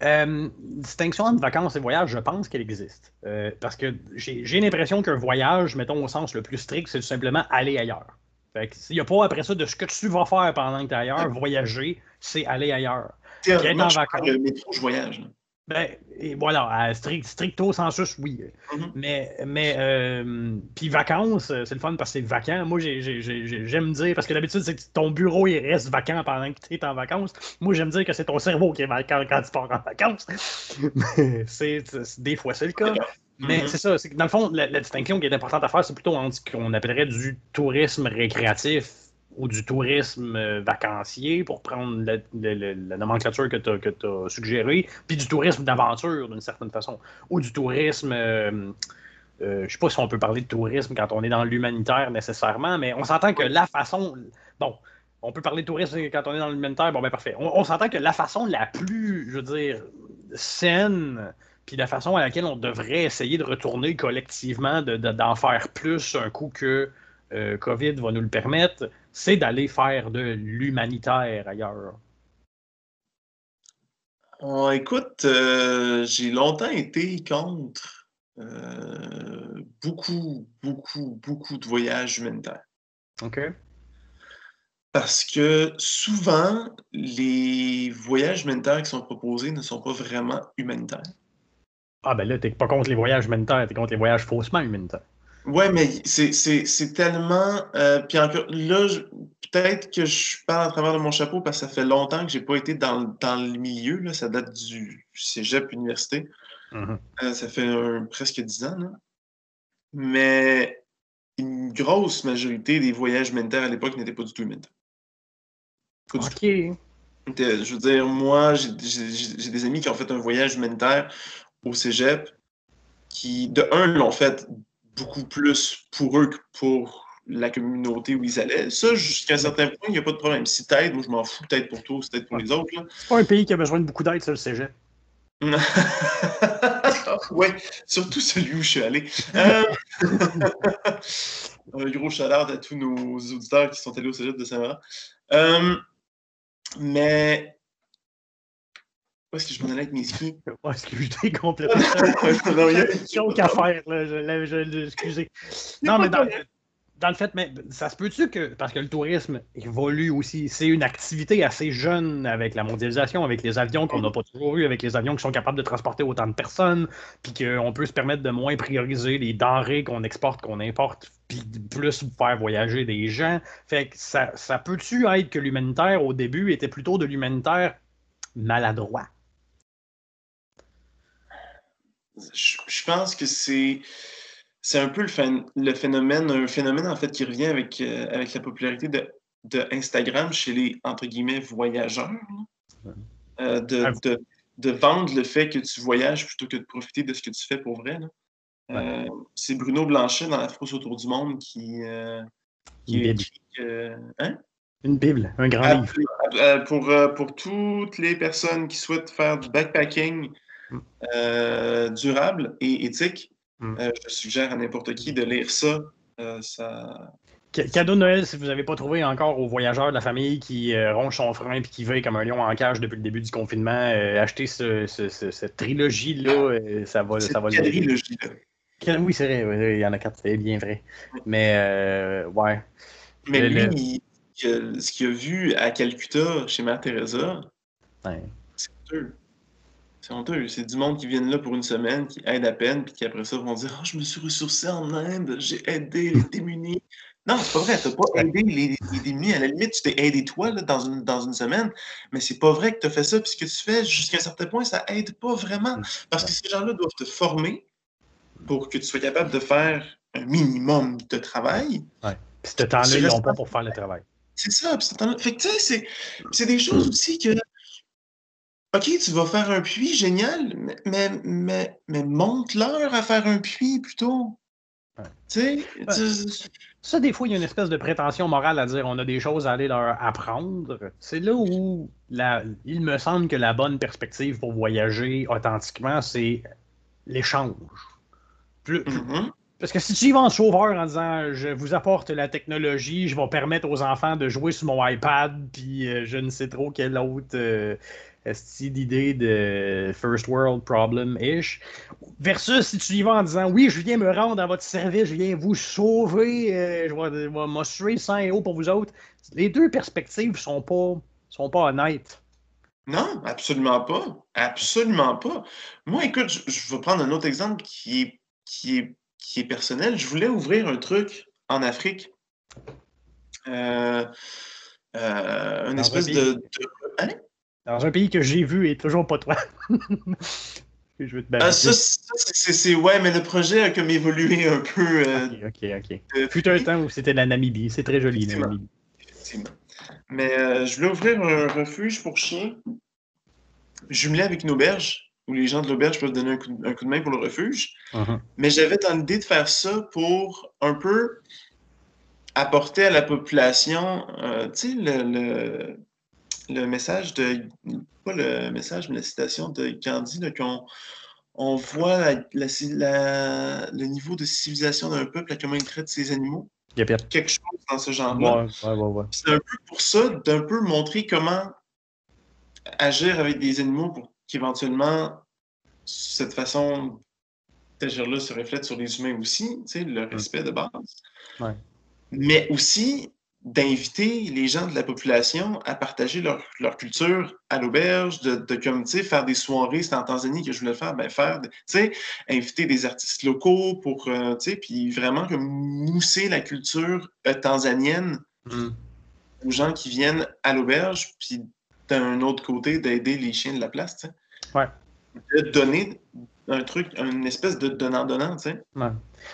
Euh, distinction entre vacances et voyage, je pense qu'elle existe. Euh, parce que j'ai l'impression qu'un voyage, mettons au sens le plus strict, c'est tout simplement aller ailleurs. Il n'y a pas après ça de ce que tu vas faire pendant que tu es ailleurs. Voyager, c'est aller ailleurs. Être en vacances. Le métro, je voyage. Ben, et voilà, strict, stricto sensus, oui. Mm-hmm. Mais, mais euh, puis vacances, euh, c'est le fun parce que c'est vacant. Moi, j'aime dire, parce que d'habitude, c'est que ton bureau, il reste vacant pendant que tu es en vacances. Moi, j'aime dire que c'est ton cerveau qui est vacant quand tu pars en vacances. c'est, des fois, c'est le cas. Mais mm-hmm. c'est ça, c'est que dans le fond, la, la, distinction qui est importante à faire, c'est plutôt entre ce qu'on appellerait du tourisme récréatif ou du tourisme euh, vacancier, pour prendre la, nomenclature que tu as, suggérée, puis du tourisme d'aventure d'une certaine façon, ou du tourisme, euh, euh, je ne sais pas si on peut parler de tourisme quand on est dans l'humanitaire nécessairement, mais on s'entend que la façon, bon, on peut parler de tourisme quand on est dans l'humanitaire, bon ben parfait. On, s'entend que la façon la plus, je veux dire, saine, puis la façon à laquelle on devrait essayer de retourner collectivement, d'en de, faire plus un coup que COVID va nous le permettre, c'est d'aller faire de l'humanitaire ailleurs. Oh, écoute, euh, j'ai longtemps été contre euh, beaucoup, beaucoup, beaucoup de voyages humanitaires. OK. Parce que souvent, les voyages humanitaires qui sont proposés ne sont pas vraiment humanitaires. Ah ben là, t'es pas contre les voyages humanitaires, t'es contre les voyages faussement humanitaires. Ouais, mais c'est tellement. Euh, puis encore, là, peut-être que je parle à travers de mon chapeau parce que ça fait longtemps que j'ai pas été dans, dans le milieu. Là, ça date du cégep université. Mm-hmm. Euh, ça fait presque dix ans. Là. Mais une grosse majorité des voyages humanitaires à l'époque n'étaient pas du tout humanitaires. OK. Je veux dire, moi, j'ai des amis qui ont fait un voyage humanitaire au cégep qui, de un, l'ont fait beaucoup plus pour eux que pour la communauté où ils allaient. Ça, jusqu'à un certain point, il n'y a pas de problème. Si t'aides, moi je m'en fous, peut-être pour toi, peut-être pour les autres. C'est pas un pays qui a besoin de beaucoup d'aide, ça, le cégep. oui, surtout celui où je suis allé. Euh, un gros chalard à tous nos auditeurs qui sont allés au cégep de Saint-Laurent. Euh, mais où est-ce que je m'en allais avec mes skis? Ouais, excusez complètement. non, il y a une chose à faire, là. Je, je, excusez. Non, mais dans, dans, le fait, mais ça se peut-tu que, parce que le tourisme évolue aussi, c'est une activité assez jeune avec la mondialisation, avec les avions qu'on n'a pas toujours eu, avec les avions qui sont capables de transporter autant de personnes, puis qu'on peut se permettre de moins prioriser les denrées qu'on exporte, qu'on importe, puis plus faire voyager des gens. Fait que ça, ça peut-tu être que l'humanitaire, au début, était plutôt de l'humanitaire maladroit? Je, pense que c'est c'est un peu le, phénomène, un phénomène en fait qui revient avec, euh, avec la popularité de, de, Instagram chez les entre guillemets voyageurs. Euh, de, de, de, vendre le fait que tu voyages plutôt que de profiter de ce que tu fais pour vrai. Euh, c'est Bruno Blanchet dans La frousse autour du monde qui, qui écrit. Hein? Une Bible, un grand ah, livre. Pour, pour toutes les personnes qui souhaitent faire du backpacking euh, durable et éthique. Hmm. Euh, je suggère à n'importe qui de lire ça. Euh, ça... Cadeau de Noël, si vous n'avez pas trouvé encore aux voyageurs de la famille qui ronge son frein et qui veille comme un lion en cage depuis le début du confinement, achetez cette trilogie-là, ça va, ça va le trilogie-là. Oui, c'est vrai, il y en a quatre, c'est bien vrai. Mais, ouais. Mais lui, ce qu'il a vu à Calcutta, chez Mère Teresa, c'est sûr. C'est honteux. C'est du monde qui viennent là pour une semaine, qui aide à peine, puis qui après ça vont dire oh, je me suis ressourcé en Inde, j'ai aidé les démunis. Non, c'est pas vrai. Tu n'as pas aidé les, démunis. À la limite, tu t'es aidé toi là, dans, une, dans une semaine, mais c'est pas vrai que tu as fait ça. Puis ce que tu fais, jusqu'à un certain point, ça aide pas vraiment. Parce que ces gens-là doivent te former pour que tu sois capable de faire un minimum de travail. Ouais. Puis ce temps-là, ils n'ont pas pour faire le travail. C'est ça. Puis fait que tu sais, c'est des choses aussi que OK, tu vas faire un puits, génial, mais, mais, mais, montre-leur à faire un puits plutôt. Tu sais, ça, des fois, il y a une espèce de prétention morale à dire on a des choses à aller leur apprendre. C'est là où la, il me semble que la bonne perspective pour voyager authentiquement, c'est l'échange. Mm-hmm. Parce que si tu y vas en sauveur en disant je vous apporte la technologie, je vais permettre aux enfants de jouer sur mon iPad, puis euh, je ne sais trop quelle autre euh, d'idée de first world problem-ish. Versus si tu y vas en disant oui, je viens me rendre à votre service, je viens vous sauver, euh, je vais, m'assurer sang et eau pour vous autres. Les deux perspectives sont pas, sont pas honnêtes. Non, absolument pas. Absolument pas. Moi, écoute, je, vais prendre un autre exemple qui est, qui est, qui est personnel. Je voulais ouvrir un truc en Afrique. Euh, euh, une espèce de? Dans un pays que j'ai vu et toujours pas toi. je veux te ah, ça, c'est. Ouais, mais le projet a comme évolué un peu. Euh, ok, ok, ok. Fut un temps où c'était la Namibie. C'est très joli, la Namibie. Effectivement. Mais euh, je voulais ouvrir un refuge pour chiens jumelé avec une auberge où les gens de l'auberge peuvent donner un coup, de, main pour le refuge. Uh-huh. Mais j'avais dans l'idée de faire ça pour un peu apporter à la population, euh, tu sais, le, le message de. Pas le message, mais la citation de Gandhi, qu'on on voit le niveau de civilisation d'un peuple, à comment il traite ses animaux. Quelque chose dans ce genre-là. c'est un peu pour ça, d'un peu montrer comment agir avec des animaux pour qu'éventuellement, cette façon d'agir-là se reflète sur les humains aussi, le respect de base. Mais aussi, d'inviter les gens de la population à partager leur, culture à l'auberge, de, de comme, faire des soirées, c'est en Tanzanie que je voulais faire, ben faire, inviter des artistes locaux pour, euh, puis vraiment comme mousser la culture euh, tanzanienne mm. aux gens qui viennent à l'auberge, puis d'un autre côté, d'aider les chiens de la place, Ouais. De donner un truc, une espèce de donnant-donnant, tu sais.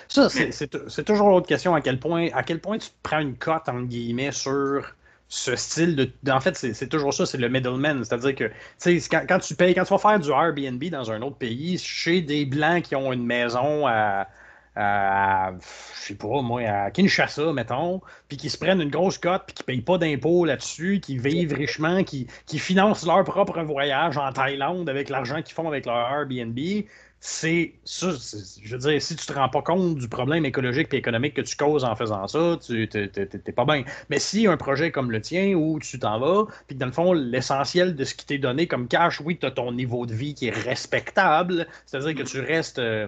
Ça, c'est toujours l'autre question, à quel, point, à quel point tu prends une cote, entre guillemets, sur ce style de. En fait, c'est toujours ça, c'est le middleman. C'est-à-dire que, tu sais, quand, tu payes, quand tu vas faire du Airbnb dans un autre pays, chez des Blancs qui ont une maison à, à, je sais pas, moi, à Kinshasa, mettons, puis qui se prennent une grosse cote, puis qui payent pas d'impôts là-dessus, qui vivent richement, qui, qui financent leur propre voyage en Thaïlande avec l'argent qu'ils font avec leur Airbnb, c'est ça, je veux dire, si tu te rends pas compte du problème écologique et économique que tu causes en faisant ça, tu t'es pas bien. Mais si un projet comme le tien où tu t'en vas, puis dans le fond, l'essentiel de ce qui t'est donné comme cash, oui, tu as ton niveau de vie qui est respectable, c'est-à-dire que tu restes. Euh,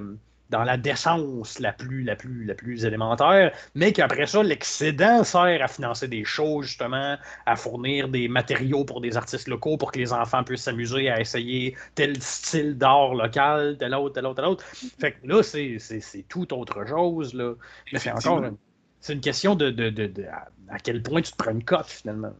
dans la décence la plus, la plus, la plus élémentaire, mais qu'après ça, l'excédent sert à financer des choses, justement, à fournir des matériaux pour des artistes locaux pour que les enfants puissent s'amuser à essayer tel style d'art local, tel autre, tel autre, tel autre. Fait que là, c'est tout autre chose. Là. Mais c'est encore c'est une question de, de, de, de, à quel point tu te prends une cote, finalement.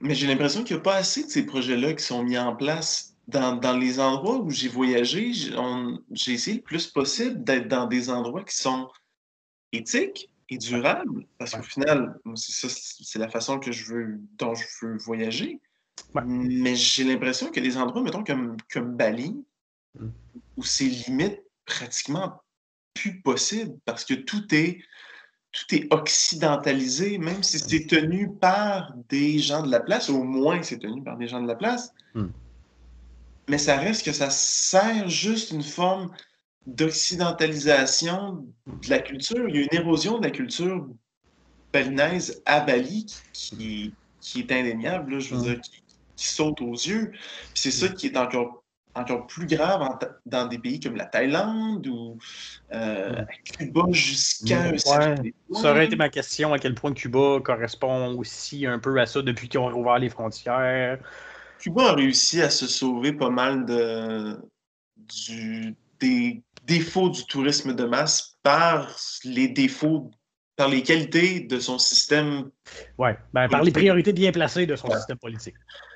Mais j'ai l'impression qu'il n'y a pas assez de ces projets-là qui sont mis en place dans, les endroits où j'ai voyagé, j'ai essayé le plus possible d'être dans des endroits qui sont éthiques et durables, parce qu'au final, c'est la façon que je veux, dont je veux voyager. Mais j'ai l'impression que des endroits, mettons, comme, comme Bali, mmh. où c'est limite pratiquement plus possible, parce que tout est, tout est occidentalisé, même si c'est tenu par des gens de la place, au moins c'est tenu par des gens de la place. Mmh mais ça reste que ça sert juste une forme d'occidentalisation de la culture. Il y a une érosion de la culture balinaise à Bali qui, qui est indéniable, je veux dire, qui, saute aux yeux. c'est ça qui est encore, encore plus grave dans des pays comme la Thaïlande ou euh, Cuba jusqu'à Ça aurait été ma question, à quel point Cuba correspond aussi un peu à ça depuis qu'ils ont rouvert les frontières. Cuba a réussi à se sauver pas mal de, des défauts du tourisme de masse par les défauts, par les qualités de son système. Oui, ben, par les priorités bien placées de son système politique.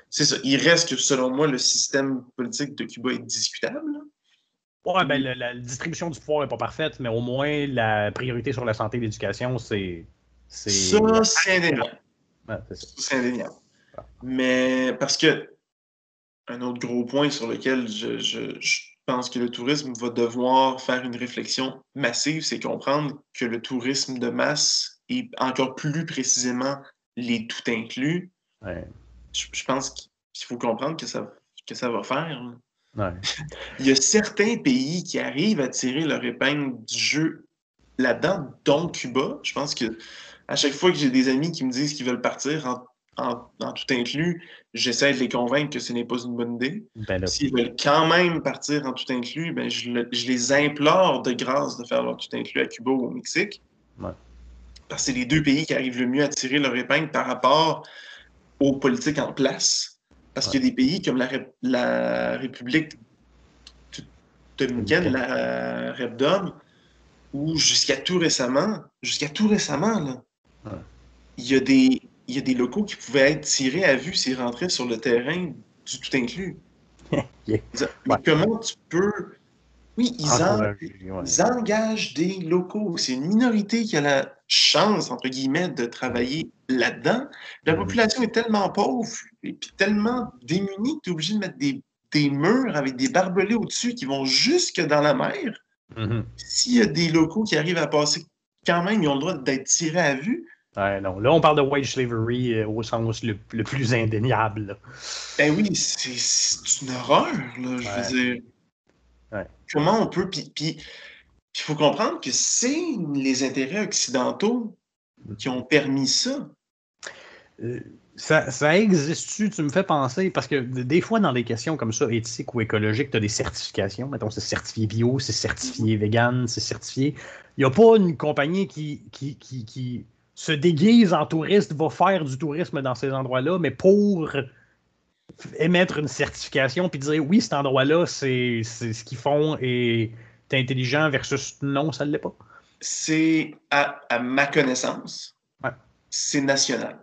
C'est ça. Il reste que, selon moi, le système politique de Cuba est discutable. Oui, ben, la, distribution du pouvoir n'est pas parfaite, mais au moins la priorité sur la santé et l'éducation, c'est. Ça, c'est indéniable. c'est indéniable. Mais parce que un autre gros point sur lequel je, pense que le tourisme va devoir faire une réflexion massive, c'est comprendre que le tourisme de masse et encore plus précisément les tout inclus, je, pense qu'il faut comprendre que ça, que ça va faire. Il y a certains pays qui arrivent à tirer leur épingle du jeu là-dedans, dont Cuba. Je pense que à chaque fois que j'ai des amis qui me disent qu'ils veulent partir en, tout inclus, j'essaie de les convaincre que ce n'est pas une bonne idée. Ben S'ils veulent quand même partir en tout inclus, ben je, les implore de grâce de faire leur tout inclus à Cuba ou au Mexique. Parce que c'est les deux pays qui arrivent le mieux à tirer leur épingle par rapport aux politiques en place. Parce qu'il y a des pays comme la, la République dominicaine, la REPDOM, où jusqu'à tout récemment, jusqu'à tout récemment, là, il, y a des, il y a des locaux qui pouvaient être tirés à vue s'ils rentraient sur le terrain du tout inclus. Mais comment tu peux. Oui, ils, engagent des locaux. C'est une minorité qui a la chance, entre guillemets, de travailler là-dedans. La mhm. population est tellement pauvre et puis tellement démunie que tu es obligé de mettre des, des murs avec des barbelés au-dessus qui vont jusque dans la mer. Mhm. S'il y a des locaux qui arrivent à passer, quand même, ils ont le droit d'être tirés à vue. Non. Là, on parle de wage slavery euh, au sens le, plus indéniable. Ben oui, c'est une horreur, là, je veux dire. Comment on peut. Puis, il faut comprendre que c'est les intérêts occidentaux qui ont permis ça. Euh, ça, existe-tu? Tu me fais penser, parce que des fois, dans des questions comme ça, éthiques ou écologiques, tu as des certifications. Mettons, c'est certifié bio, c'est certifié vegan, c'est certifié. Il n'y a pas une compagnie qui, qui, qui, se déguise en touriste, va faire du tourisme dans ces endroits-là, mais pour émettre une certification puis dire oui, cet endroit-là, c'est ce qu'ils font et t'es intelligent versus non, ça ne l'est pas. C'est, à, ma connaissance, c'est national.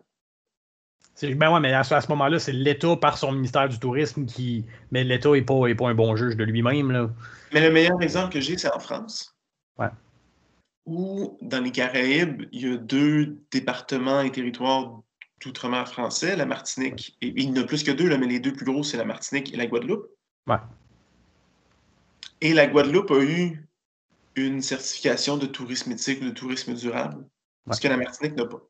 Ben ouais, mais à, ce moment-là, c'est l'État par son ministère du Tourisme qui. Mais l'État n'est pas, est pas un bon juge de lui-même. Mais le meilleur exemple que j'ai, c'est en France. Ouais. Où, dans les Caraïbes, il y a deux départements et territoires d'outre-mer français, la Martinique. Et, il n'y en a plus que deux, là, mais les deux plus gros, c'est la Martinique et la Guadeloupe. Ouais. Et la Guadeloupe a eu une certification de tourisme éthique ou de tourisme durable, ce que la Martinique n'a pas.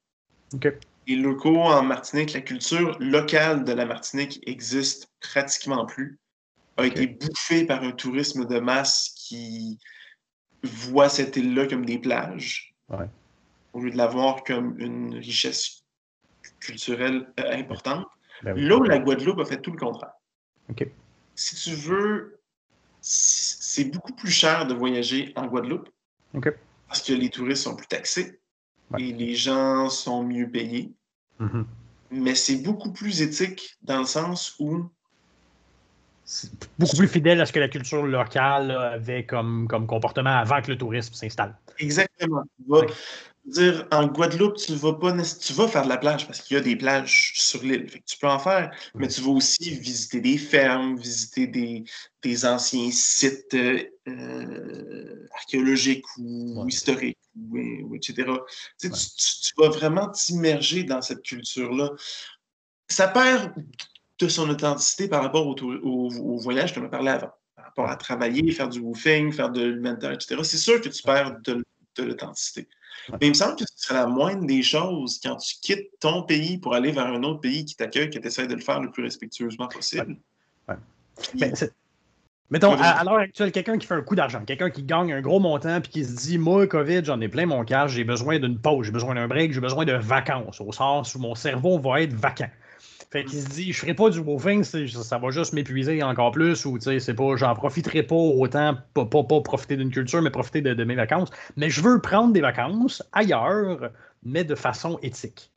OK les locaux en Martinique, la culture locale de la Martinique existe pratiquement plus, a été bouffée par un tourisme de masse qui voit cette île-là comme des plages, au lieu de la voir comme une richesse culturelle euh, importante. Ben Là où la Guadeloupe a fait tout le contraire. Si tu veux, c'est beaucoup plus cher de voyager en Guadeloupe parce que les touristes sont plus taxés et les gens sont mieux payés. Mm-hmm. Mais c'est beaucoup plus éthique dans le sens où. C'est beaucoup plus fidèle à ce que la culture locale avait comme, comme comportement avant que le tourisme s'installe. Exactement. dire, en Guadeloupe, tu vas pas tu vas faire de la plage parce qu'il y a des plages sur l'île. Tu peux en faire, mais tu vas aussi visiter des fermes, visiter des, des anciens sites euh, archéologiques ou historiques etc. Tu, vas vraiment t'immerger dans cette culture-là. Ça perd de son authenticité par rapport au, voyage, que tu m'as parlé avant, par rapport à travailler, faire du woofing, faire de l'humanitaire, etc. C'est sûr que tu perds de, l'authenticité. Mais il me semble que ce serait la moindre des choses quand tu quittes ton pays pour aller vers un autre pays qui t'accueille, que tu essaies de le faire le plus respectueusement possible. Mettons, à, l'heure actuelle, quelqu'un qui fait un coup d'argent, quelqu'un qui gagne un gros montant puis qui se dit Moi, COVID, j'en ai plein mon cash, j'ai besoin d'une pause, j'ai besoin d'un break, j'ai besoin de vacances, au sens où mon cerveau va être vacant. Fait se dit Je ferai pas du woofing, ça va juste m'épuiser encore plus, ou c'est pas, j'en profiterai pas autant, pas, pas, profiter d'une culture, mais profiter de mes vacances. Mais je veux prendre des vacances ailleurs, mais de façon éthique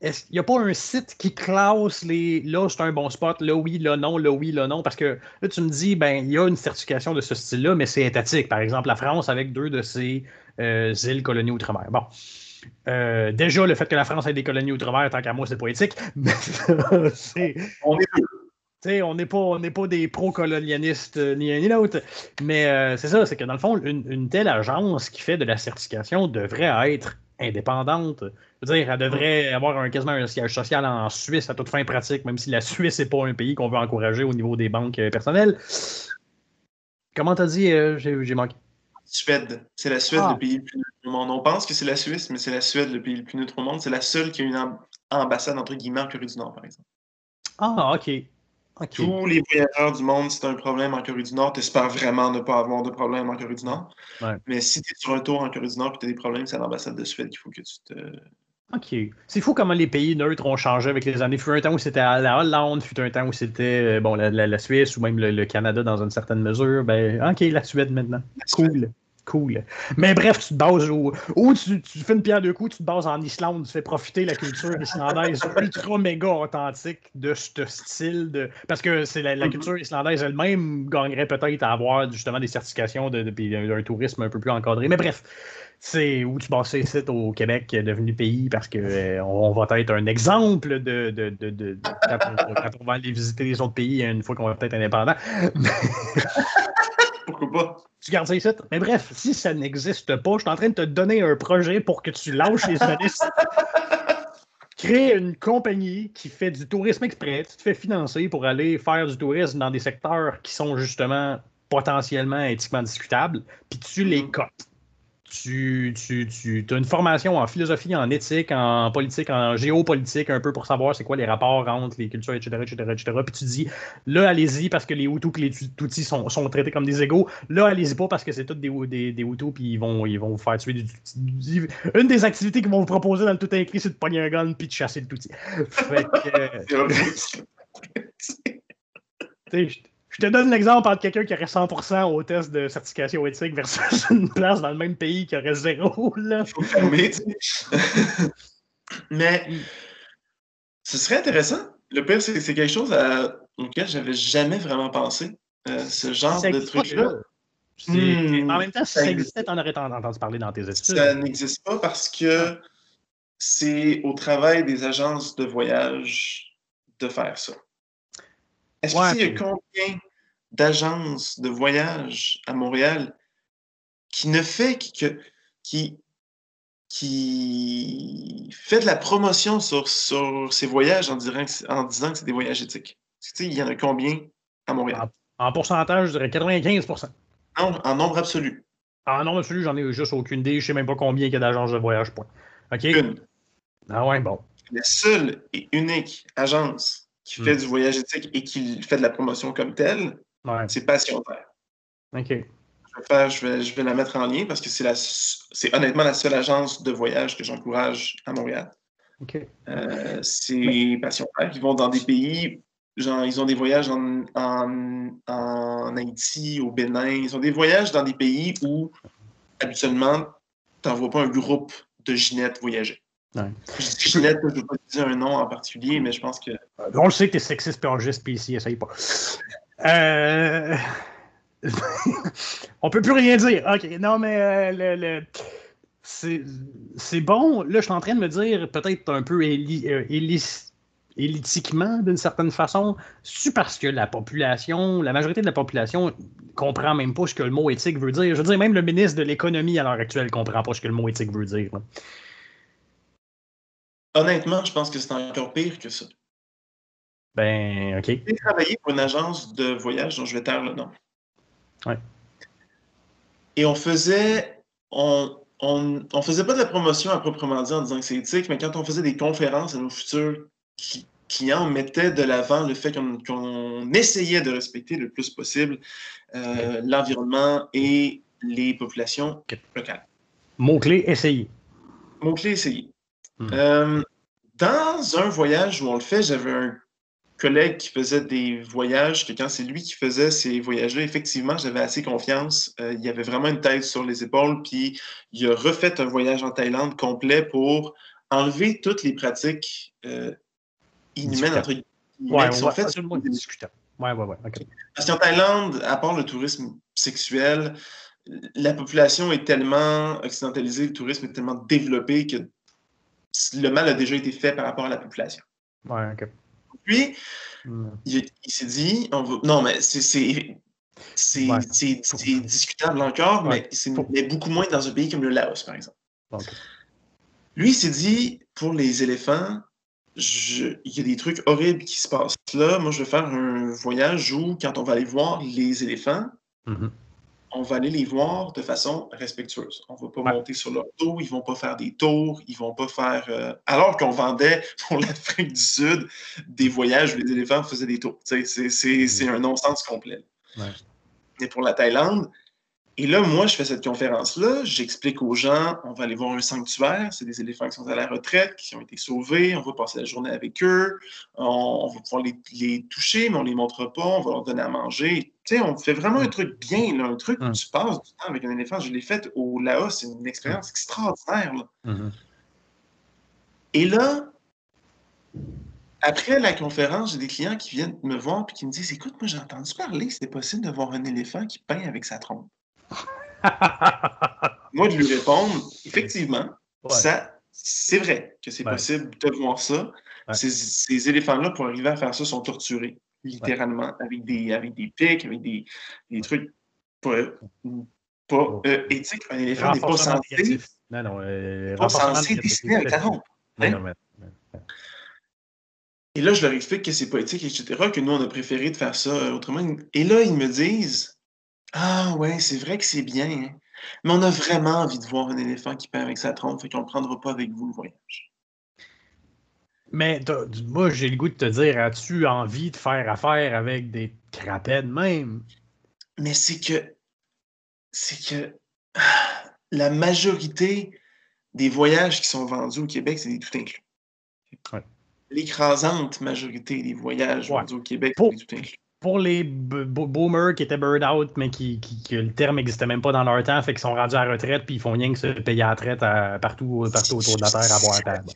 est-ce qu'il n'y a pas un site qui classe les là, c'est un bon spot, là oui, là non, là oui, là non? Parce que là, tu me dis, ben, il y a une certification de ce style-là, mais c'est étatique. Par exemple, la France avec deux de ses euh, îles colonies outre-mer. Bon. Euh, déjà, le fait que la France ait des colonies outre-mer, tant qu'à moi, c'est pas éthique. on n'est pas, on pas des pro-colonialistes euh, ni un ni l'autre. Mais c'est ça, c'est que dans le fond, une, telle agence qui fait de la certification devrait être indépendante. Je veux dire, elle devrait avoir un, quasiment un siège social en Suisse à toute fin pratique, même si la Suisse n'est pas un pays qu'on veut encourager au niveau des banques euh, personnelles. Comment t'as dit, euh, j'ai manqué? Suède. C'est la Suède, le ah. pays le plus neutre au monde. On pense que c'est la Suisse, mais c'est la Suède, le pays le plus neutre au monde. C'est la seule qui a une ambassade, entre guillemets, en Corée du Nord, par exemple. Ah, OK. Tous les voyageurs du monde, si tu as un problème en Corée du Nord, tu espères vraiment ne pas avoir de problème en Corée du Nord. Mais si tu es sur un tour en Corée du Nord et tu as des problèmes, c'est à l'ambassade de Suède qu'il faut que tu te. OK. C'est fou comment les pays neutres ont changé avec les années. Il fut un temps où c'était la Hollande, fut un temps où c'était euh, bon, la, Suisse ou même le, Canada dans une certaine mesure. Ben, OK, la Suède maintenant. cool cool. Mais bref, tu te bases au. Ou tu, fais une pierre de coups, tu te bases en Islande, tu fais profiter la culture islandaise ultra méga authentique de ce style. De... Parce que c'est la, mm-hmm. culture islandaise elle-même gagnerait peut-être à avoir justement des certifications de, d'un tourisme un peu plus encadré. Mais bref. C'est où tu bases ici au Québec devenu pays parce qu'on euh, on va être un exemple de, de, de, quand, on, va aller visiter les autres pays une fois qu'on va être indépendant. Pourquoi pas? Tu gardes ça ici? Mais bref, si ça n'existe pas, je suis en train de te donner un projet pour que tu lâches les journalistes. Crée une compagnie qui fait du tourisme exprès, tu te fais financer pour aller faire du tourisme dans des secteurs qui sont justement potentiellement éthiquement discutables, puis tu les mm. cotes tu, tu, tu as une formation en philosophie, en éthique, en politique, en géopolitique, un peu pour savoir c'est quoi les rapports entre les cultures, etc., etc., etc. Puis tu dis, là, allez-y parce que les Hutus et les Tutsis sont, sont, traités comme des égaux. Là, allez-y pas parce que c'est tous des, des, des Hutus puis ils vont, ils vont vous faire tuer du, Une des activités qu'ils vont vous proposer dans le tout inclus, c'est de pogner un gun puis de chasser le Tutsi. Fait que... Je te donne l'exemple entre quelqu'un qui aurait 100% au test de certification éthique versus une place dans le même pays qui aurait zéro. Là. Faut fermer, Mais ce serait intéressant. Le pire, c'est quelque chose à... auquel j'avais jamais vraiment pensé. Euh, ce genre de truc-là. Hmm. en même temps, si ça, existait, t'en aurais entendu parler dans tes études. Ça n'existe pas parce que c'est au travail des agences de voyage de faire ça. Est-ce qu'il y a combien d'agences de voyage à Montréal qui ne fait que, qui, qui fait de la promotion sur, sur ces voyages en, disant que c'est des voyages éthiques? il y en a combien à Montréal? En, pourcentage, je dirais 95 Non, en nombre absolu. En nombre absolu, j'en ai juste aucune idée. Je ne sais même pas combien il y a d'agences de voyage, point. OK? Une. Ah ouais, bon. La seule et unique agence qui fait hmm. du voyage éthique et qui fait de la promotion comme telle, c'est Passion Terre. OK. Je vais, faire, je, vais, je vais la mettre en lien parce que c'est, la, c'est honnêtement la seule agence de voyage que j'encourage à Montréal. OK. Euh, c'est Passion Terre. Ils vont dans des pays, genre, ils ont des voyages en, en, en Haïti, au Bénin. Ils ont des voyages dans des pays où habituellement, tu n'envoies pas un groupe de ginettes voyager. Ouais. Je ne veux pas dire un nom en particulier, mais je pense que. On le sait que tu es sexiste péangiste, puis ici, essaye pas. Euh... On peut plus rien dire. OK, non, mais euh, le, c'est bon. Là, je suis en train de me dire, peut-être un peu euh, élitiquement, d'une certaine façon, c'est parce que la population, la majorité de la population comprend même pas ce que le mot éthique veut dire? Je veux dire, même le ministre de l'économie à l'heure actuelle comprend pas ce que le mot éthique veut dire. Honnêtement, je pense que c'est encore pire que ça. Ben, OK. J'ai travaillé pour une agence de voyage dont je vais taire le nom. Ouais. Et on faisait. On, on, faisait pas de la promotion à proprement dit en disant que c'est éthique, mais quand on faisait des conférences à nos futurs clients, on mettait de l'avant le fait qu'on essayait de respecter le plus possible euh, l'environnement et les populations locales. Mot-clé, essayer. Mot-clé, essayer. Hmm. Euh, dans un voyage où on le fait, j'avais un collègue qui faisait des voyages, que quand c'est lui qui faisait ces voyages-là, effectivement, j'avais assez confiance. Euh, il y avait vraiment une tête sur les épaules, puis il a refait un voyage en Thaïlande complet pour enlever toutes les pratiques euh, inhumaines, entre guillemets, qui sont faites Ouais, ouais, ouais. Parce qu'en Thaïlande, à part le tourisme sexuel, la population est tellement occidentalisée, le tourisme est tellement développé que le mal a déjà été fait par rapport à la population. Ouais, OK. Puis, hmm. il, s'est dit, non, mais c'est discutable encore, mais c'est beaucoup moins dans un pays comme le Laos, par exemple. Lui, il s'est dit, pour les éléphants, il y a des trucs horribles qui se passent là. Moi, je vais faire un voyage où, quand on va aller voir les éléphants, Mhm. On va aller les voir de façon respectueuse. On va pas monter sur leur dos, ils vont pas faire des tours, ils vont pas faire. euh, Alors qu'on vendait pour l'Afrique du Sud des voyages où les éléphants faisaient des tours. Sais, C'est un non-sens complet. Ouais. Mais pour la Thaïlande, et là, moi, je fais cette conférence-là, j'explique aux gens, on va aller voir un sanctuaire, c'est des éléphants qui sont à la retraite, qui ont été sauvés, on va passer la journée avec eux, on, on va pouvoir les, les toucher, mais on les montre pas, on va leur donner à manger. Tu sais, on fait vraiment un truc bien, là, un truc où Mm. tu passes du temps avec un éléphant. Je l'ai fait au Laos, c'est une expérience extraordinaire. là. Mhm. Et là, après la conférence, j'ai des clients qui viennent me voir et qui me disent Écoute, moi j'ai entendu parler c'était possible de voir un éléphant qui peint avec sa trompe. Moi, de lui répondre Effectivement, Ouais. ça, c'est vrai que c'est Ouais. possible de voir ça. Ouais. Ces, ces éléphants-là, pour arriver à faire ça, sont torturés, littéralement, avec, des, avec des pics, avec des, des trucs pas, pas euh, éthiques. Un éléphant n'est pas censé, négatif. Non, non. euh, pas censé dessiner avec la trompe. Non, hein? non, mais- Et là, je leur explique que c'est pas éthique, etc., que nous, on a préféré de faire ça euh, autrement. Et là, ils me disent Ah, ouais, c'est vrai que c'est bien, hein, mais on a vraiment envie de voir un éléphant qui peint avec sa trompe, fait qu'on ne prendra pas avec vous le voyage. Mais t'as- moi, j'ai le goût de te dire, as-tu envie de faire affaire avec des crapèdes même? Mais c'est que. C'est que. ah, La majorité des voyages qui sont vendus au Québec, c'est des tout inclus. Ouais. L'écrasante majorité des voyages Ouais. vendus au Québec, Pour- c'est des tout inclus. Pour les boomers qui étaient burn out, mais qui, qui- que le terme n'existait même pas dans leur temps, fait qu'ils sont rendus à la retraite, puis ils font rien que se payer à la retraite à- partout, partout autour de la Terre à boire à table.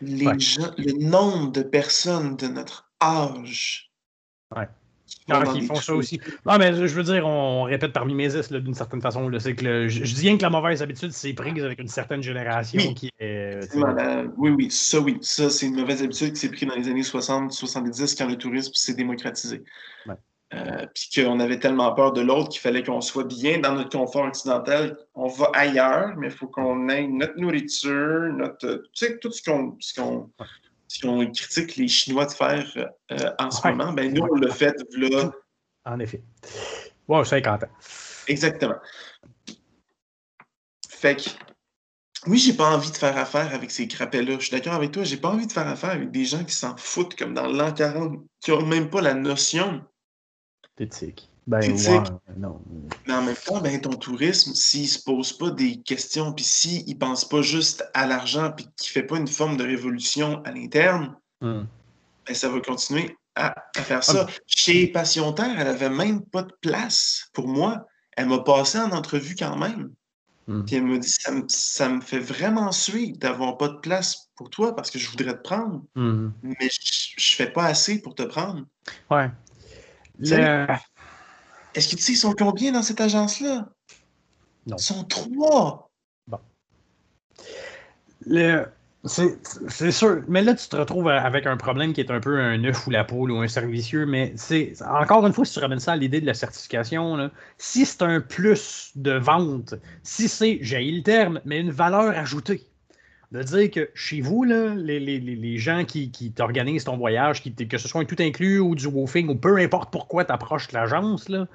Les Ouais. gens, le nombre de personnes de notre âge. Ouais. Font ça aussi. Non, mais je veux dire, on, répète par mimésis là, d'une certaine façon. là. C'est que le- je, je dis rien que la mauvaise habitude, c'est prise avec une certaine génération Oui. qui est. euh, la- Oui, oui, ça, oui. Ça, c'est une mauvaise habitude qui s'est prise dans les années 60-70 quand le tourisme s'est démocratisé. Ouais. Euh, puis qu'on avait tellement peur de l'autre qu'il fallait qu'on soit bien dans notre confort occidental. On va ailleurs, mais il faut qu'on ait notre nourriture, notre. Tu sais, tout ce qu'on ce qu'on- Ouais. Ce qu'on critique les Chinois de faire euh, en ce Ouais. moment, ben nous, on l'a fait là. En effet. Wow, 50 ans. Exactement. Fait que, oui, j'ai pas envie de faire affaire avec ces crapets-là. Je suis d'accord avec toi, j'ai pas envie de faire affaire avec des gens qui s'en foutent comme dans l'an 40, qui ont même pas la notion. Éthique. Ben, Éthique. ouais, non. Mais en même temps, ben, ton tourisme, s'il se pose pas des questions, puis s'il pense pas juste à l'argent, puis qu'il fait pas une forme de révolution à l'interne, Hum. ben, ça va continuer à, à faire ça. Chez Passion Terre, elle avait même pas de place pour moi. Elle m'a passé en entrevue quand même. Hum. Puis elle me dit ça, me- ça me fait vraiment suer d'avoir pas de place pour toi parce que je voudrais te prendre, Hum. mais je, je fais pas assez pour te prendre. Ouais. Le- Est-ce que tu sais, ils sont combien dans cette agence-là? Non. Ils sont trois. Le- C'est sûr. Mais là, tu te retrouves avec un problème qui est un peu un œuf ou la poule ou un servicieux. Mais c'est encore une fois, si tu ramènes ça à l'idée de la certification, là, si c'est un plus de vente, si c'est, j'ai le terme, mais une valeur ajoutée, de dire que chez vous, là, les, les- les- les gens qui, qui t'organisent ton voyage, qui, que ce soit un tout inclus ou du woofing ou peu importe pourquoi tu approches l'agence, là,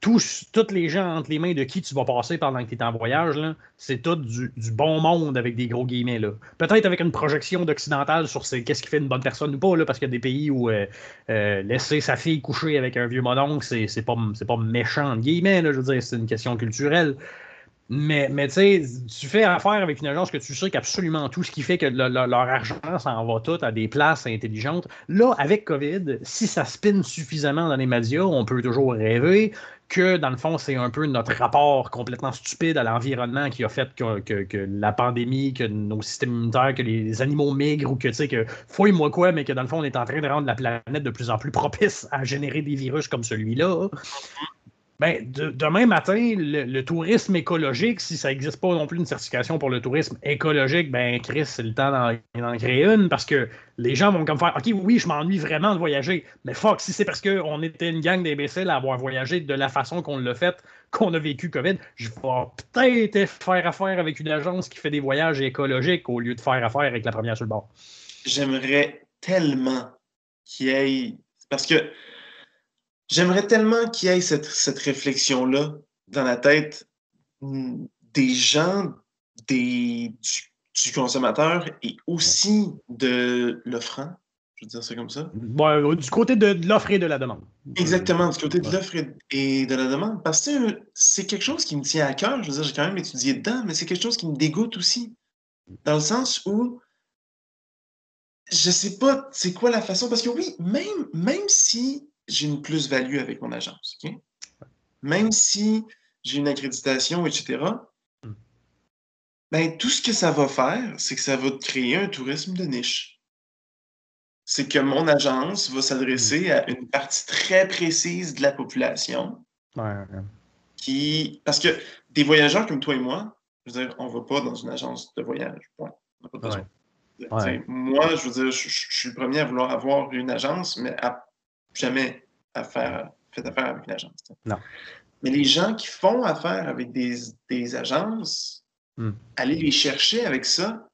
tous, toutes les gens entre les mains de qui tu vas passer pendant que tu es en voyage, c'est tout du, bon monde avec des gros guillemets. Peut-être avec une projection d'occidental sur qu'est-ce qui fait une bonne personne ou pas, là, parce qu'il y a des pays où euh, euh, laisser sa fille coucher avec un vieux mononcle, c'est pas, pas méchant, guillemets, là, je veux dire, c'est une question culturelle. Mais, mais tu sais, tu fais affaire avec une agence que tu sais qu'absolument tout ce qui fait que le- le- leur argent s'en va tout à des places intelligentes. Là, avec COVID, si ça spinne suffisamment dans les médias, on peut toujours rêver que, dans le fond, c'est un peu notre rapport complètement stupide à l'environnement qui a fait que, la pandémie, que nos systèmes immunitaires, que les animaux migrent ou que, tu sais, que fouille-moi quoi, mais que, dans le fond, on est en train de rendre la planète de plus en plus propice à générer des virus comme celui-là. Ben, demain matin, le, tourisme écologique, si ça n'existe pas non plus une certification pour le tourisme écologique, ben Chris, c'est le temps d'en créer une parce que les gens vont comme faire OK, oui, je m'ennuie vraiment de voyager, mais fuck, si c'est parce qu'on était une gang d'imbéciles à avoir voyagé de la façon qu'on l'a fait, qu'on a vécu COVID, je vais peut-être faire affaire avec une agence qui fait des voyages écologiques au lieu de faire affaire avec la première sur le bord. J'aimerais tellement qu'il y ait. Parce que J'aimerais tellement qu'il y ait cette, réflexion-là dans la tête hmm, des gens, des, du, consommateur et aussi de l'offrant. Je veux dire ça comme ça. Euh, du côté de, l'offre et de la demande. Exactement, du côté de l'offre et de la demande. Parce que c'est quelque chose qui me tient à cœur. Je veux dire, j'ai quand même étudié dedans, mais c'est quelque chose qui me dégoûte aussi. Dans le sens où je sais pas c'est quoi la façon? Parce que oui, même, même si j'ai une plus-value avec mon agence. Même si j'ai une accréditation, etc., hmm. ben, tout ce que ça va faire, c'est que ça va créer un tourisme de niche. C'est que mon agence va s'adresser hmm. à une partie très précise de la population. Qui... Parce que des voyageurs comme toi et moi, je veux dire, on ne va pas dans une agence de voyage. Moi, je veux dire, je, suis le premier à vouloir avoir une agence, mais à jamais affaire, fait affaire avec une agence. Non. Mais les gens qui font affaire avec des, agences, hmm. allez les chercher avec ça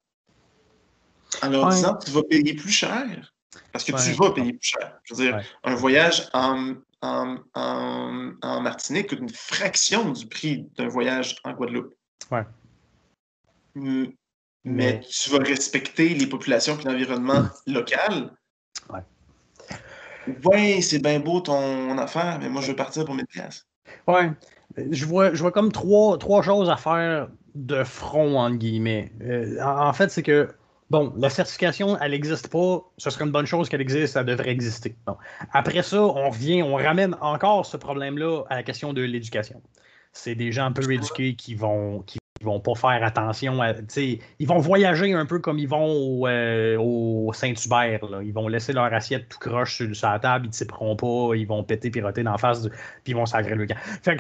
en leur disant tu vas payer plus cher. Parce que tu vas payer plus cher. Je veux dire, un voyage en, en, Martinique coûte une fraction du prix d'un voyage en Guadeloupe. Ouais. Mais, tu vas respecter les populations et l'environnement hmm. local. Ouais. Oui, c'est bien beau ton affaire, mais moi, je veux partir pour mes pièces. Oui. Je vois, je vois comme trois, trois choses à faire de front, entre guillemets. Euh, en, fait, c'est que, bon, la certification, elle n'existe pas. Ce serait une bonne chose qu'elle existe, ça devrait exister. Après ça, on revient, on ramène encore ce problème-là à la question de l'éducation. C'est des gens peu éduqués qui vont, qui ils vont pas faire attention à. Ils vont voyager un peu comme ils vont au, euh, Saint-Hubert. Ils vont laisser leur assiette tout croche sur, la table, ils ne tiperont pas, ils vont péter, piroter d'en face, puis ils vont s'agréer le camp. Fait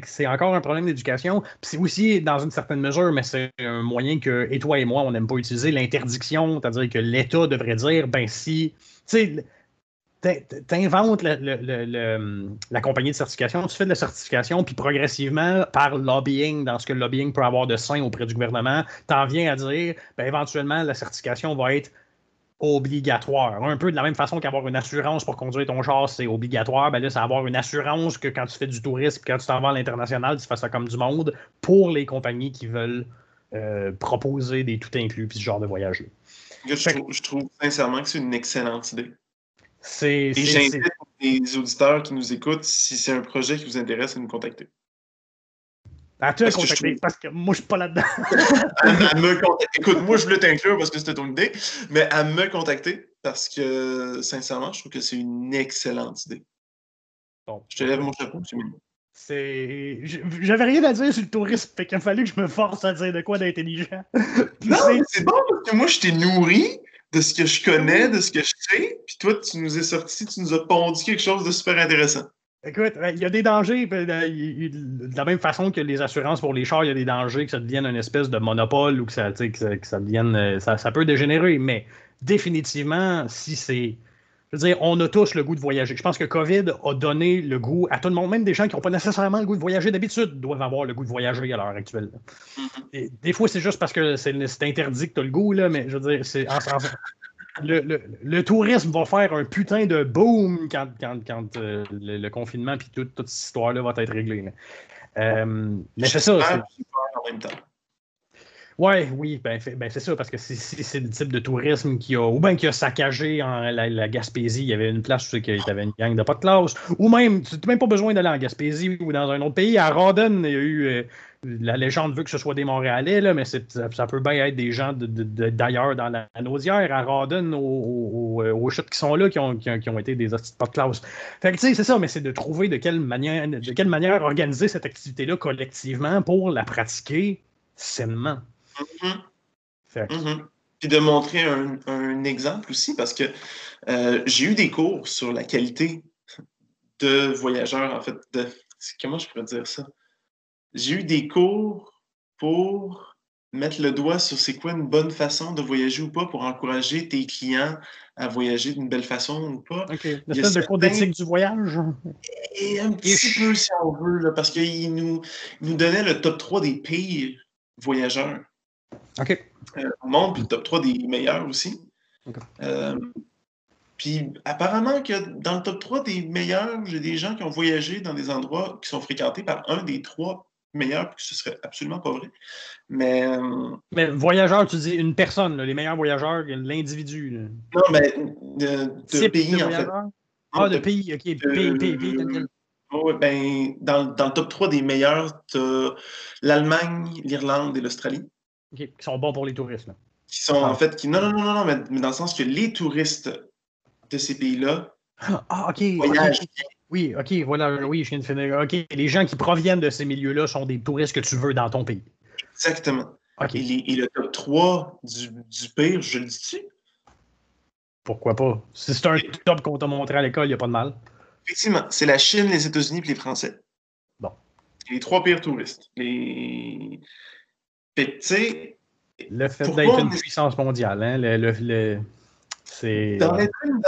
que, c'est encore un problème d'éducation. C'est aussi, dans une certaine mesure, mais c'est un moyen que, et toi et moi, on n'aime pas utiliser, l'interdiction, c'est-à-dire que l'État devrait dire, ben si. T'inventes la compagnie de certification, tu fais de la certification, puis progressivement, par lobbying, dans ce que le lobbying peut avoir de sein auprès du gouvernement, t'en viens à dire, ben, éventuellement, la certification va être obligatoire. Un peu de la même façon qu'avoir une assurance pour conduire ton char, c'est obligatoire. Ben là, c'est avoir une assurance que quand tu fais du tourisme, quand tu t'en vas à l'international, tu fais ça comme du monde pour les compagnies qui veulent euh, proposer des tout inclus puis ce genre de voyage-là. je, trouve sincèrement que c'est une excellente idée. C'est, Et j'invite les auditeurs qui nous écoutent, si c'est un projet qui vous intéresse, à nous contacter. À toi, contacter, parce que moi, je suis pas là-dedans. Écoute, moi, je voulais t'inclure parce que c'était ton idée, mais à me contacter parce que, sincèrement, je trouve que c'est une excellente idée. Bon. Je te lève mon chapeau, c'est mignon. C'est. J'avais rien à dire sur le tourisme, fait qu'il a fallu que je me force à dire de quoi d'intelligent. non, c'est bon parce que moi, je t'ai nourri de ce que je connais, de ce que je sais, puis toi, tu nous es sorti, tu nous as pondu quelque chose de super intéressant. Écoute, il y a des dangers, ben, de la même façon que les assurances pour les chars, il y a des dangers que ça devienne une espèce de monopole ou que ça, que ça, devienne. Euh, ça, peut dégénérer, mais définitivement, si c'est je veux dire, on a tous le goût de voyager. Je pense que COVID a donné le goût à tout le monde, même des gens qui n'ont pas nécessairement le goût de voyager d'habitude doivent avoir le goût de voyager à l'heure actuelle. Mm-hmm. des fois, c'est juste parce que c'est interdit que tu as le goût, là, mais je veux dire, c'est le, tourisme va faire un putain de boom quand, quand, euh, le, confinement et toute, cette histoire-là va être réglée. Euh, mais c'est ça. En même temps. Ouais, oui, ben, ben c'est ça, parce que c'est le type de tourisme qui a, ou bien qui a saccagé en la, Gaspésie. Il y avait une place où il y avait une gang de pas de classe, ou même, tu n'as même pas besoin d'aller en Gaspésie ou dans un autre pays. À Rawdon, il y a eu, euh, la légende veut que ce soit des Montréalais, là, mais ça, peut bien être des gens d'ailleurs dans la, nausière, à Rawdon, aux, aux, chutes qui sont là, qui ont, qui été des pas de classe. Fait que, tu sais, c'est ça, mais c'est de trouver de quelle manière, de quelle manière organiser cette activité-là collectivement pour la pratiquer sainement. Mm-hmm. Mm-hmm. Puis de montrer un, exemple aussi, parce que euh, j'ai eu des cours sur la qualité de voyageurs, en fait. De, comment je pourrais dire ça? J'ai eu des cours pour mettre le doigt sur c'est quoi une bonne façon de voyager ou pas pour encourager tes clients à voyager d'une belle façon ou pas. OK. Une espèce de cours d'éthique du voyage? Et un petit peu, si on veut, là, parce qu'il nous, nous donnait le top 3 des pires voyageurs. OK. Euh, au monde, puis le top 3 des meilleurs aussi. Euh, puis apparemment que dans le top 3 des meilleurs, j'ai des gens qui ont voyagé dans des endroits qui sont fréquentés par un des trois meilleurs, puis ce serait absolument pas vrai. Mais. Euh, mais voyageur, tu dis une personne, les meilleurs voyageurs, l'individu. Non, mais de, pays, en fait. Ah, de, pays, ok. pays, pays, ben, dans, dans, le top 3 des meilleurs, tu as l'Allemagne, l'Irlande et l'Australie. Qui sont bons pour les touristes. Là. Qui sont en fait. Qui, non, non, non, non, mais, mais, dans le sens que les touristes de ces pays-là ah, OK. voyagent oui, OK, voilà, oui, je viens de finir. OK, les gens qui proviennent de ces milieux-là sont des touristes que tu veux dans ton pays. Exactement. Et, le top 3 du, du pire, je le dis-tu? Pourquoi pas? Si c'est un top qu'on t'a montré à l'école, il n'y a pas de mal. Effectivement, c'est la Chine, les États-Unis et les Français. Bon. Les trois pires touristes. Les. Puis, le fait d'être une puissance mondiale, hein, le, le, c'est. D'en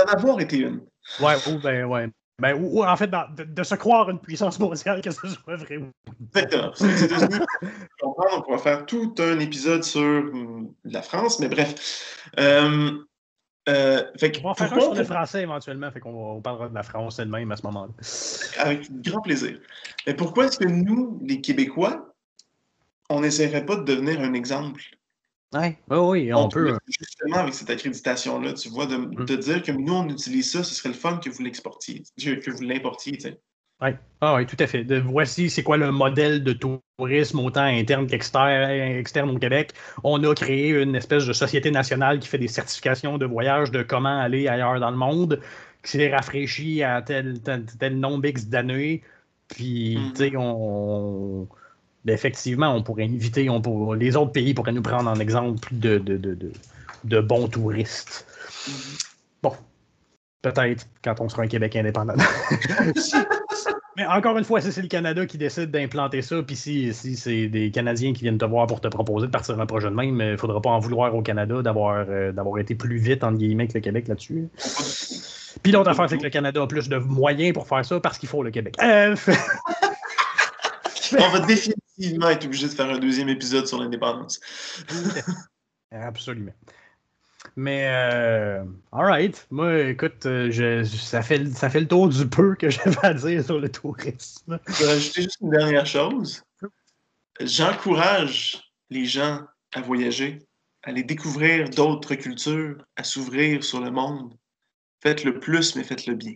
avoir été une. Ouais, ou, ben, ouais. Ben, ou, en fait, de, se croire une puissance mondiale, que ce soit vrai ou. Les États-Unis, on va faire tout un épisode sur hum, la France, mais bref. Euh, euh, fait on va faire un sur le français éventuellement, fait qu'on parlera de la France elle-même à ce moment-là. Avec grand plaisir. Mais pourquoi est-ce que nous, les Québécois, on n'essaierait pas de devenir un exemple? Oui, oui, on, peut. Justement, avec cette accréditation-là, tu vois, de, mm. de, dire que nous, on utilise ça, ce serait le fun que vous l'exportiez, que vous l'importiez, tu sais. Oui. Ah oui, tout à fait. De, voici c'est quoi le modèle de tourisme autant interne qu'externe au Québec. On a créé une espèce de société nationale qui fait des certifications de voyage de comment aller ailleurs dans le monde, qui s'est rafraîchi à tel, tel, nombre X d'années. Puis, mm. tu sais, on, effectivement, on pourrait inviter, on les autres pays pourraient nous prendre en exemple de, de, de, de bons touristes. Bon, peut-être quand on sera un Québec indépendant. Mais encore une fois, si c'est le Canada qui décide d'implanter ça, puis si, si c'est des Canadiens qui viennent te voir pour te proposer de partir un projet de même, il ne faudra pas en vouloir au Canada d'avoir euh, d'avoir été plus vite, entre guillemets, que le Québec là-dessus. Puis l'autre affaire, c'est que le Canada a plus de moyens pour faire ça parce qu'il faut le Québec. Euh, On va définitivement être obligé de faire un deuxième épisode sur l'indépendance. Absolument. Mais, euh, alright. Moi, écoute, euh, je, ça, fait, ça fait le tour du peu que j'avais à dire sur le tourisme. Je vais rajouter juste une dernière chose. J'encourage les gens à voyager, à aller découvrir d'autres cultures, à s'ouvrir sur le monde. Faites le plus, mais faites le bien.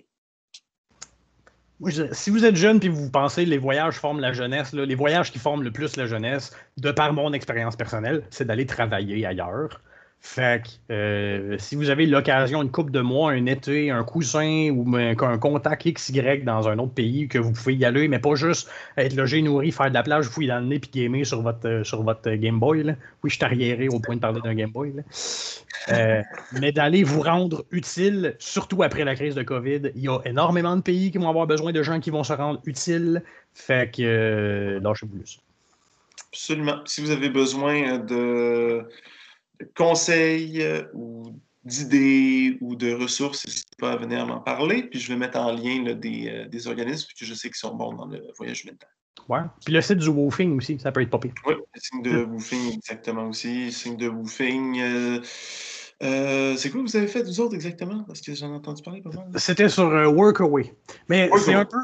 Si vous êtes jeune et vous pensez les voyages forment la jeunesse, les voyages qui forment le plus la jeunesse, de par mon expérience personnelle, c'est d'aller travailler ailleurs. Fait que euh, si vous avez l'occasion, une coupe de mois, un été, un cousin ou un, contact XY dans un autre pays, que vous pouvez y aller, mais pas juste être logé, nourri, faire de la plage, fouiller dans le nez puis gamer sur votre, euh, sur votre Game Boy. Là. Oui, je suis arriéré au point de parler d'un Game Boy. Euh, mais d'aller vous rendre utile, surtout après la crise de COVID. Il y a énormément de pays qui vont avoir besoin de gens qui vont se rendre utiles. Fait que lâchez-vous plus. Absolument. Si vous avez besoin de conseils euh, ou d'idées ou de ressources, n'hésitez pas à venir m'en parler. Puis je vais mettre en lien des, euh, des, organismes que je sais qui sont bons dans le voyage mental. Ouais. Puis le site du woofing aussi, ça peut être pas Oui, le signe de woofing, exactement aussi. Le signe de woofing. Euh, euh, c'est quoi que vous avez fait, vous autres, exactement? Parce que j'en ai entendu parler pas mal. C'était sur euh, Workaway. Mais c'est un, peu,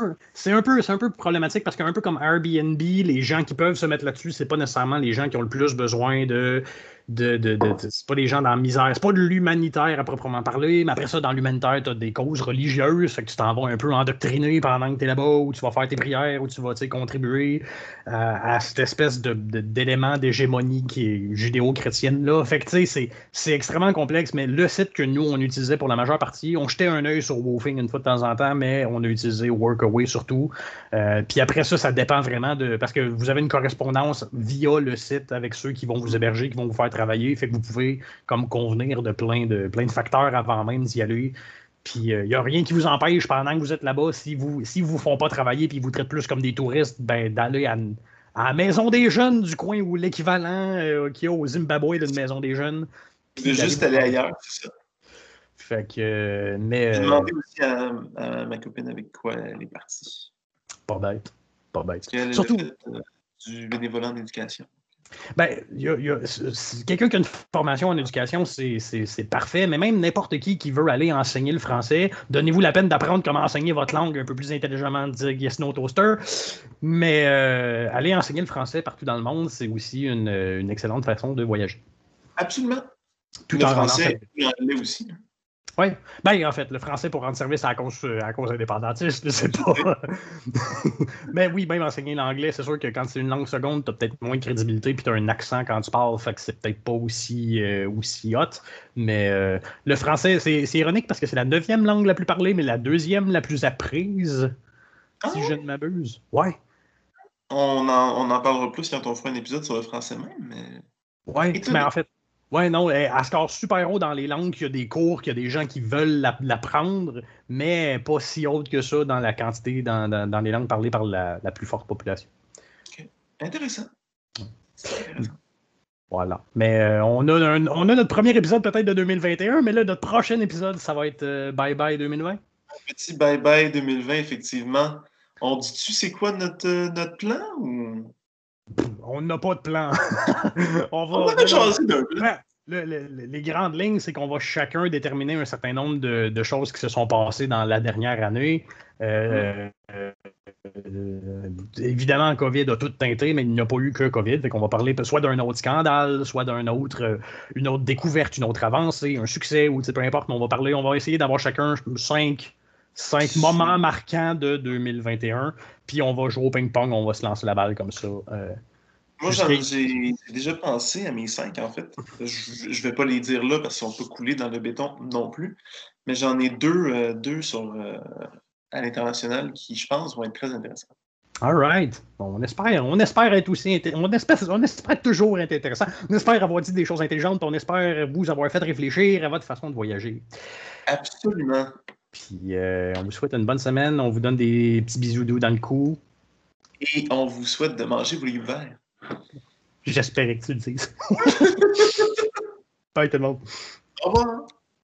un, peu, un peu problématique parce qu'un peu comme Airbnb, les gens qui peuvent se mettre là-dessus, c'est pas nécessairement les gens qui ont le plus besoin de de, de, c'est pas des gens dans la misère. C'est pas de l'humanitaire à proprement parler, mais après ça, dans l'humanitaire, tu as des causes religieuses, fait que tu t'en vas un peu endoctriner pendant que tu es là-bas, ou tu vas faire tes prières, ou tu vas contribuer euh, à cette espèce d'élément d'hégémonie qui est judéo-chrétienne-là. Fait que tu sais, c'est extrêmement complexe, mais le site que nous, on utilisait pour la majeure partie, on jetait un œil sur Woofing une fois de temps en temps, mais on a utilisé Workaway surtout. Euh, puis après ça, ça dépend vraiment de. Parce que vous avez une correspondance via le site avec ceux qui vont vous héberger, qui vont vous faire travailler. Fait que vous pouvez comme convenir de plein de, plein de facteurs avant même d'y aller. Puis il n'y a rien qui vous empêche pendant que vous êtes là-bas, si vous si vous font pas travailler puis vous traitent plus comme des touristes, ben, d'aller à, la maison des jeunes du coin ou l'équivalent qui qu'il y a au Zimbabwe d'une maison des jeunes. Juste aller ailleurs, c'est ça. Fait que. Mais. J'ai demandé aussi à, ma copine avec quoi elle est partie. Pas bête. Pas bête. Surtout. Euh, du bénévolat en éducation. Ben, quelqu'un qui a une formation en éducation, c'est parfait, mais même n'importe qui qui veut aller enseigner le français, donnez-vous la peine d'apprendre comment enseigner votre langue un peu plus intelligemment, dire yes, no, toaster. Mais euh, aller enseigner le français partout dans le monde, c'est aussi une, une, excellente façon de voyager. Absolument. Tout le en français l'anglais aussi. Oui. Ben, en fait, le français pour rendre service à la cause, à cause indépendantiste, je sais pas. Mais oui, même enseigner l'anglais, c'est sûr que quand c'est une langue seconde, tu as peut-être moins de crédibilité puis tu as un accent quand tu parles, fait que c'est peut-être pas aussi, euh, aussi hot. Mais euh, le français, c'est ironique parce que c'est la neuvième langue la plus parlée, mais la deuxième la plus apprise, si ah je ne m'abuse. Ouais. On en, on en parlera plus quand on fera un épisode sur le français même, mais. Ouais, mais en fait, Ouais, non, elle, score super haut dans les langues, qu'il y a des cours, qu'il y a des gens qui veulent l'apprendre, mais pas si haute que ça dans la quantité, dans, dans, les langues parlées par la, la plus forte population. OK. Intéressant. Voilà. Mais euh, on, a on a notre premier épisode peut-être de 2021, mais là, notre prochain épisode, ça va être euh, Bye Bye 2020. petit Bye Bye 2020, effectivement. On dit-tu c'est quoi notre, euh, notre plan ou? On n'a pas de plan. on va, on changer d'un plan. les grandes lignes, c'est qu'on va chacun déterminer un certain nombre de, choses qui se sont passées dans la dernière année. Euh, euh, évidemment, COVID a tout teinté, mais il n'y a pas eu que COVID. Fait qu'on va parler soit d'un autre scandale, soit d'un autre, euh, une autre découverte, une autre avancée, un succès, ou peu importe. Mais on va parler, on va essayer d'avoir chacun cinq cinq moments marquants de 2021. Puis on va jouer au ping-pong, on va se lancer la balle comme ça. Euh, Moi, j'ai déjà pensé à mes cinq, en fait. Je ne vais pas les dire là parce qu'on peut couler dans le béton non plus. Mais j'en ai deux, euh, deux sur, euh, à l'international qui, je pense, vont être très intéressants. All right. on espère, on espère être aussi on espère, on espère toujours être intéressant. On espère avoir dit des choses intelligentes. On espère vous avoir fait réfléchir à votre façon de voyager. Absolument. Puis euh, on vous souhaite une bonne semaine. On vous donne des petits bisous doux dans le cou. Et on vous souhaite de manger vos livres verts. J'espérais que tu le dises. Bye tout le monde. Au revoir.